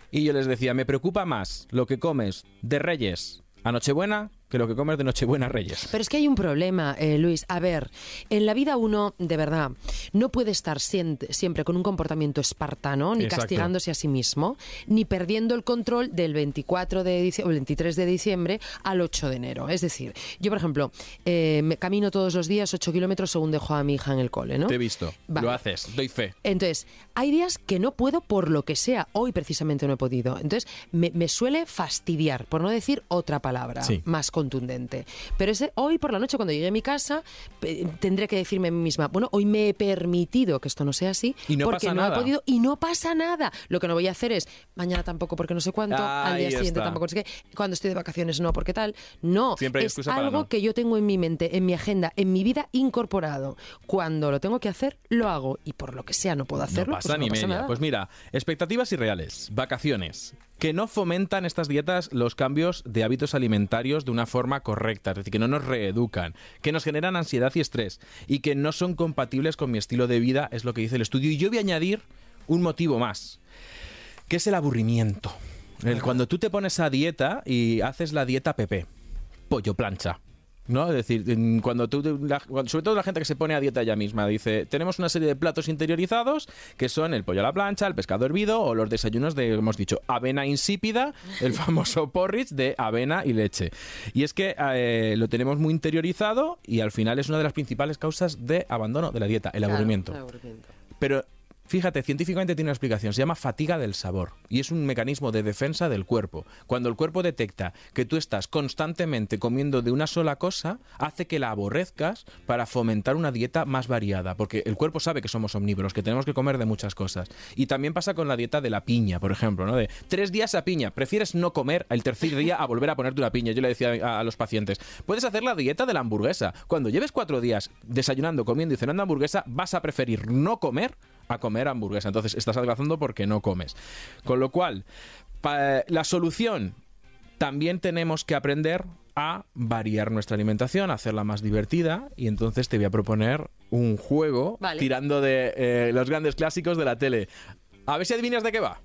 Speaker 1: Y yo les decía, me preocupa más lo que comes de Reyes a Nochebuena que lo que comes de Nochebuena Reyes.
Speaker 3: Pero es que hay un problema, eh, Luis. A ver, en la vida uno, de verdad, no puede estar siempre con un comportamiento espartano, ni
Speaker 1: Exacto.
Speaker 3: castigándose a sí mismo, ni perdiendo el control del 24 de diciembre, o el 23 de diciembre al 8 de enero. Es decir, yo, por ejemplo, eh, me camino todos los días 8 kilómetros según dejo a mi hija en el cole, ¿no?
Speaker 1: Te he visto,
Speaker 3: Vale.
Speaker 1: lo haces, doy fe.
Speaker 3: Entonces, hay días que no puedo por lo que sea. Hoy precisamente no he podido. Entonces, me, me suele fastidiar, por no decir otra palabra
Speaker 1: Sí.
Speaker 3: más contundente. Pero ese, hoy por la noche, cuando llegue a mi casa, tendré que decirme a mí misma, bueno, hoy me he permitido que esto no sea así,
Speaker 1: Y no
Speaker 3: porque
Speaker 1: pasa
Speaker 3: no
Speaker 1: nada.
Speaker 3: he podido y no pasa nada. Lo que no voy a hacer es, mañana tampoco porque no sé cuánto, al día siguiente
Speaker 1: está.
Speaker 3: tampoco no sé qué, cuando estoy de vacaciones no, porque tal. No,
Speaker 1: Siempre hay
Speaker 3: es algo
Speaker 1: no.
Speaker 3: que yo tengo en mi mente, en mi agenda, en mi vida incorporado. Cuando lo tengo que hacer, lo hago. Y por lo que sea no puedo hacerlo,
Speaker 1: no pasa
Speaker 3: pues no
Speaker 1: ni
Speaker 3: pasa
Speaker 1: media.
Speaker 3: nada.
Speaker 1: Pues mira, expectativas irreales, vacaciones, que no fomentan estas dietas los cambios de hábitos alimentarios de una forma correcta, es decir, que no nos reeducan, que nos generan ansiedad y estrés y que no son compatibles con mi estilo de vida, es lo que dice el estudio. Y yo voy a añadir un motivo más, que es el aburrimiento. El- cuando tú te pones a dieta y haces la dieta PP, pollo plancha. ¿No? Es decir, cuando tú, la- cuando- sobre todo la gente que se pone a dieta ella misma, dice, tenemos una serie de platos interiorizados que son el pollo a la plancha, el pescado hervido o los desayunos de, hemos dicho, avena insípida, el famoso porridge de avena y leche. Y es que eh, lo tenemos muy interiorizado y al final es una de las principales causas de abandono de la dieta, el
Speaker 3: Claro,
Speaker 1: aburrimiento.
Speaker 3: el aburrimiento.
Speaker 1: Pero fíjate, científicamente tiene una explicación, se llama fatiga del sabor y es un mecanismo de defensa del cuerpo. Cuando el cuerpo detecta que tú estás constantemente comiendo de una sola cosa, hace que la aborrezcas para fomentar una dieta más variada, porque el cuerpo sabe que somos omnívoros, que tenemos que comer de muchas cosas. Y también pasa con la dieta de la piña, por ejemplo, ¿no? De tres días a piña, prefieres no comer el tercer día a volver a ponerte una piña. Yo le decía a, a los pacientes, puedes hacer la dieta de la hamburguesa. Cuando lleves cuatro días desayunando, comiendo y cenando hamburguesa, vas a preferir no comer a comer hamburguesa. Entonces estás adelgazando porque no comes. Con lo cual, la solución también tenemos que aprender a variar nuestra alimentación, a hacerla más divertida y entonces te voy a proponer un juego
Speaker 3: Vale.
Speaker 1: tirando de eh, los grandes clásicos de la tele. A ver si adivinas de qué va.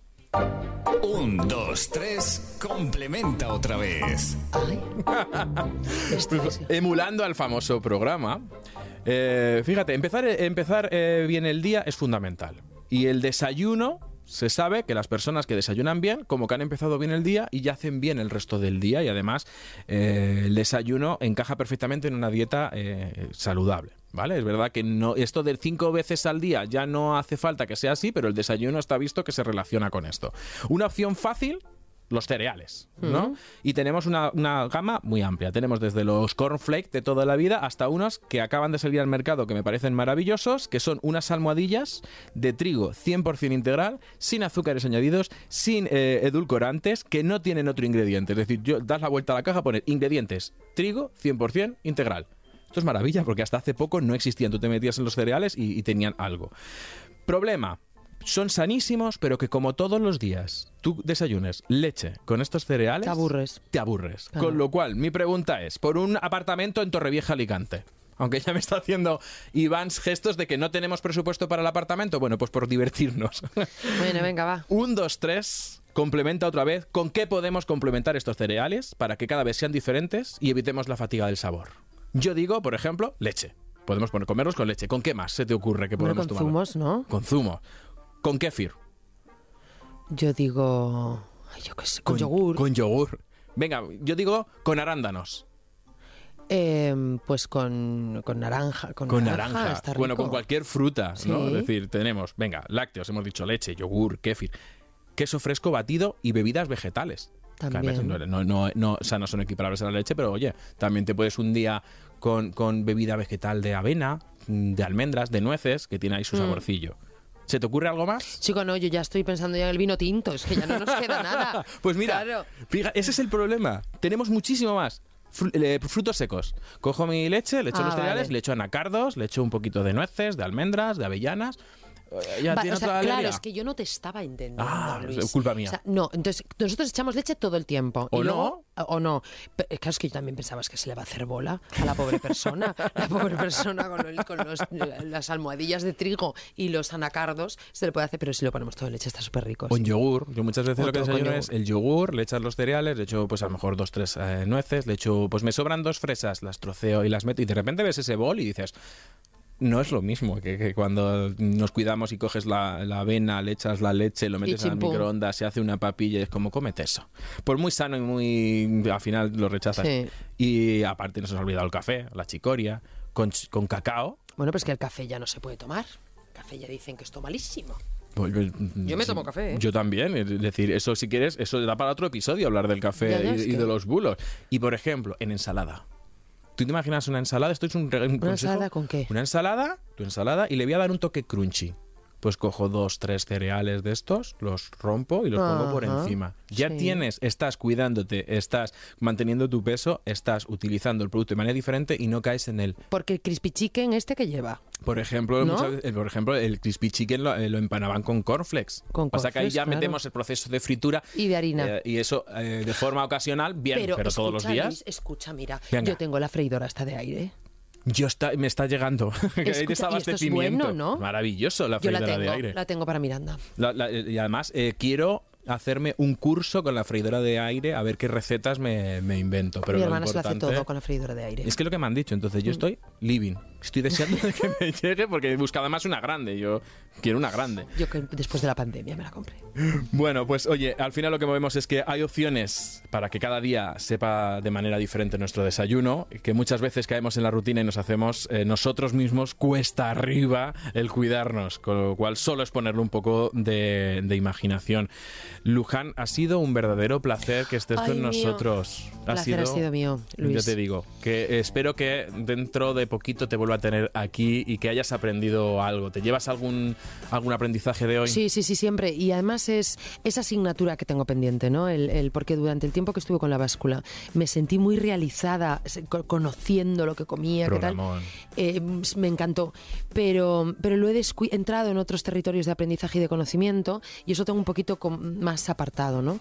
Speaker 2: Un, dos, tres, complementa otra vez.
Speaker 3: Ay. Esto es-
Speaker 1: Emulando al famoso programa. Eh, fíjate, empezar, empezar eh, bien el día es fundamental. Y el desayuno, se sabe que las personas que desayunan bien, como que han empezado bien el día y ya hacen bien el resto del día. Y además, eh, el desayuno encaja perfectamente en una dieta eh, saludable. ¿Vale? Es verdad que no, esto de cinco veces al día ya no hace falta que sea así, pero el desayuno está visto que se relaciona con esto. Una opción fácil, los cereales, ¿no? Y tenemos una, una gama muy amplia. Tenemos desde los cornflakes de toda la vida hasta unos que acaban de salir al mercado que me parecen maravillosos, que son unas almohadillas de trigo 100% integral, sin azúcares añadidos, sin eh, edulcorantes, que no tienen otro ingrediente. Es decir, yo das la vuelta a la caja, poner ingredientes, trigo 100% integral. Esto es maravilla porque hasta hace poco no existían. Tú te metías en los cereales y, y tenían algo. Problema. Son sanísimos, pero que como todos los días tú desayunes leche con estos cereales...
Speaker 3: Te aburres.
Speaker 1: Te aburres.
Speaker 3: Claro.
Speaker 1: Con lo cual, mi pregunta es, por un apartamento en Torrevieja, Alicante, aunque ya me está haciendo Iván gestos de que no tenemos presupuesto para el apartamento, bueno, pues por divertirnos.
Speaker 3: Bueno, venga, va.
Speaker 1: un, dos, tres, complementa otra vez. ¿Con qué podemos complementar estos cereales para que cada vez sean diferentes y evitemos la fatiga del sabor? Yo digo, por ejemplo, leche. Podemos comerlos con leche. ¿Con qué más se te ocurre que
Speaker 3: Bueno,
Speaker 1: podemos
Speaker 3: con
Speaker 1: tomar?
Speaker 3: zumos, ¿no?
Speaker 1: Con zumo. Con kéfir.
Speaker 3: Yo digo... Ay, yo qué sé, con, yogur.
Speaker 1: Con yogur. Venga, yo digo con arándanos.
Speaker 3: Em, pues con, con naranja. Con,
Speaker 1: Con naranja.
Speaker 3: está
Speaker 1: Bueno,
Speaker 3: rico.
Speaker 1: con cualquier fruta, ¿no?
Speaker 3: Sí.
Speaker 1: Es decir, tenemos, venga, lácteos, hemos dicho leche, yogur, kéfir, queso fresco batido y bebidas vegetales.
Speaker 3: También.
Speaker 1: Claro, No, no, no, o sea, no son equiparables a la leche, pero oye, también te puedes un día con, con bebida vegetal de avena, mm, de almendras, de nueces, que tiene ahí su
Speaker 3: Mm.
Speaker 1: saborcillo. ¿Se te ocurre algo más?
Speaker 3: Chico, no, yo ya estoy pensando ya en el vino tinto, es que ya no nos queda nada.
Speaker 1: Pues mira,
Speaker 3: Claro.
Speaker 1: fija, ese es el problema. Tenemos muchísimo más. Eh, frutos secos. Cojo mi leche, le echo
Speaker 3: Ah,
Speaker 1: los cereales,
Speaker 3: vale.
Speaker 1: le echo anacardos, le echo un poquito de nueces, de almendras, de avellanas. Eh, Ya
Speaker 3: Va-
Speaker 1: tiene
Speaker 3: o sea,
Speaker 1: toda la
Speaker 3: claro, es que yo no te estaba entendiendo,
Speaker 1: Ah,
Speaker 3: Luis.
Speaker 1: es culpa mía.
Speaker 3: O sea, no, entonces nosotros echamos leche todo el tiempo.
Speaker 1: ¿O
Speaker 3: y
Speaker 1: no?
Speaker 3: luego- o no. Pero, claro, es que yo también pensabas que se le va a hacer bola a la pobre persona. la pobre persona con, el- con los- las almohadillas de trigo y los anacardos se le puede hacer, pero si lo ponemos todo en leche está súper rico. Sí.
Speaker 1: yogur. Yo muchas veces
Speaker 3: O
Speaker 1: lo que
Speaker 3: con
Speaker 1: desayuno es el yogur, le echas los cereales, le echo pues a lo mejor dos, tres eh, nueces, le echo, pues me sobran dos fresas, las troceo y las meto y de repente ves ese bol y dices, no es lo mismo que, que cuando nos cuidamos y coges la, la avena, le echas la leche, lo metes al microondas, se hace una papilla y es como, cómete eso. Pues muy sano y muy... al final lo rechazas.
Speaker 3: Sí.
Speaker 1: Y aparte nos ha olvidado el café, la chicoria, con, con cacao.
Speaker 3: Bueno, pues que el café ya no se puede tomar. El café ya dicen que esto malísimo.
Speaker 1: Pues, eh,
Speaker 3: Yo me tomo café, ¿eh?
Speaker 1: Yo también. Es decir, eso si quieres, eso da para otro episodio hablar del café
Speaker 3: Ya, ya,
Speaker 1: y,
Speaker 3: es
Speaker 1: y
Speaker 3: que-
Speaker 1: de los bulos. Y por ejemplo, en ensalada. ¿Tú te imaginas una ensalada? Esto es un, re- un consejo.
Speaker 3: ensalada con qué?
Speaker 1: Una ensalada, tu ensalada, y le voy a dar un toque crunchy. Pues cojo dos, tres cereales de estos, los rompo y los pongo por encima. Ya
Speaker 3: sí.
Speaker 1: tienes, estás cuidándote, estás manteniendo tu peso, estás utilizando el producto de manera diferente y no caes en él.
Speaker 3: Porque el crispy chicken este que lleva.
Speaker 1: Por ejemplo,
Speaker 3: ¿No?
Speaker 1: muchas veces- eh, por ejemplo, el crispy chicken lo, eh, lo empanaban con cornflakes.
Speaker 3: Con
Speaker 1: Pasa que ahí ya
Speaker 3: claro.
Speaker 1: metemos el proceso de fritura
Speaker 3: Y de harina.
Speaker 1: eh, y eso eh, de forma ocasional, bien, pero, todos los días.
Speaker 3: Luis, escucha, mira,
Speaker 1: Venga.
Speaker 3: yo tengo la freidora esta de aire.
Speaker 1: Yo está, me está llegando.
Speaker 3: Escucha, esto es bueno, ¿no?
Speaker 1: Maravilloso la
Speaker 3: Yo la
Speaker 1: freidora
Speaker 3: tengo,
Speaker 1: de aire.
Speaker 3: la tengo para Miranda.
Speaker 1: La- la- y además eh, quiero hacerme un curso con la freidora de aire a ver qué recetas me, me invento. Pero
Speaker 3: Mi
Speaker 1: lo
Speaker 3: hermana se lo hace todo con la freidora de aire.
Speaker 1: Es que lo que me han dicho, entonces yo estoy living. Estoy deseando de que me llegue porque he buscado además una grande. Yo quiero una grande.
Speaker 3: Yo que después de la pandemia me la compré.
Speaker 1: Bueno, pues oye, al final lo que vemos es que hay opciones para que cada día sepa de manera diferente nuestro desayuno, que muchas veces caemos en la rutina y nos hacemos eh, nosotros mismos cuesta arriba el cuidarnos, con lo cual solo es ponerle un poco de, de imaginación. Luján, ha sido un verdadero placer que estés
Speaker 3: Ay,
Speaker 1: con
Speaker 3: mío.
Speaker 1: nosotros.
Speaker 3: Placer ha sido mío, Luis.
Speaker 1: Ya te digo, que espero que dentro de poquito te vuelva a tener aquí y que hayas aprendido algo. ¿Te llevas algún, algún aprendizaje de hoy?
Speaker 3: Sí, sí, sí, siempre. Y además es esa asignatura que tengo pendiente, ¿no? El, el- porque durante el tiempo que estuve con la báscula me sentí muy realizada, conociendo lo que comía, qué tal. Eh, me encantó. Pero, pero lo he entrado en otros territorios de aprendizaje y de conocimiento y eso tengo un poquito más apartado, ¿no?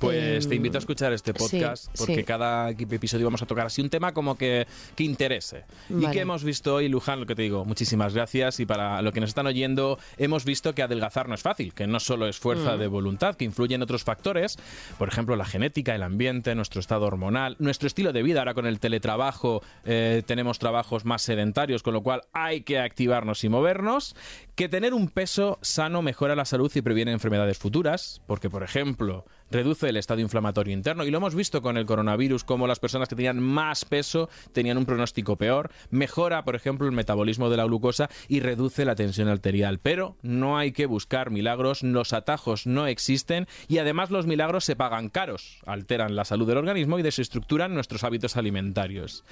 Speaker 1: Pues
Speaker 3: Eh,
Speaker 1: te invito a escuchar este
Speaker 3: sí,
Speaker 1: podcast porque
Speaker 3: sí.
Speaker 1: cada episodio vamos a tocar así un tema como que, que interese. Y que hemos visto hoy, Luján, lo que te digo, muchísimas gracias. Y para lo que nos están oyendo, hemos visto que adelgazar no es fácil, que no solo es fuerza
Speaker 3: Mm.
Speaker 1: de voluntad, que influyen otros factores, por ejemplo, la genética, el ambiente, nuestro estado hormonal, nuestro estilo de vida. Ahora con el teletrabajo eh, tenemos trabajos más sedentarios, con lo cual hay que activarnos y movernos. Que tener un peso sano mejora la salud y previene enfermedades futuras, porque, por ejemplo, reduce el estado inflamatorio interno y lo hemos visto con el coronavirus, como las personas que tenían más peso tenían un pronóstico peor, mejora, por ejemplo, el metabolismo de la glucosa y reduce la tensión arterial. Pero no hay que buscar milagros, los atajos no existen y además los milagros se pagan caros, alteran la salud del organismo y desestructuran nuestros hábitos alimentarios.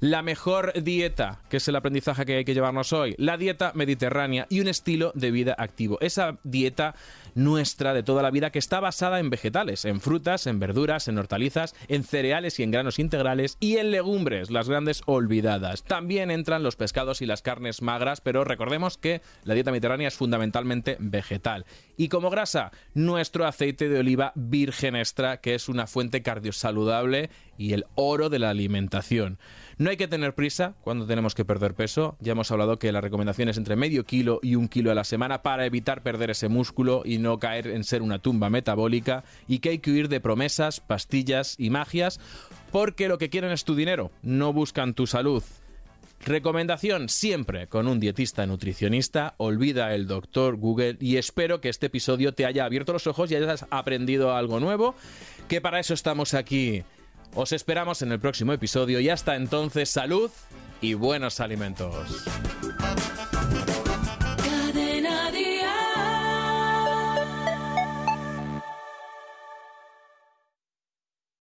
Speaker 1: La mejor dieta, que es el aprendizaje que hay que llevarnos hoy, la dieta mediterránea y un estilo de vida activo. Esa dieta nuestra de toda la vida que está basada en vegetales, en frutas, en verduras, en hortalizas, en cereales y en granos integrales y en legumbres, las grandes olvidadas. También entran los pescados y las carnes magras, pero recordemos que la dieta mediterránea es fundamentalmente vegetal. Y como grasa, nuestro aceite de oliva virgen extra, que es una fuente cardiosaludable y el oro de la alimentación. No hay que tener prisa cuando tenemos que perder peso. Ya hemos hablado que la recomendación es entre medio kilo y un kilo a la semana para evitar perder ese músculo y no caer en ser una tumba metabólica y que hay que huir de promesas, pastillas y magias porque lo que quieren es tu dinero, no buscan tu salud. Recomendación siempre con un dietista nutricionista, olvida el doctor Google y espero que este episodio te haya abierto los ojos y hayas aprendido algo nuevo, que para eso estamos aquí. Os esperamos en el próximo episodio y hasta entonces salud y buenos alimentos.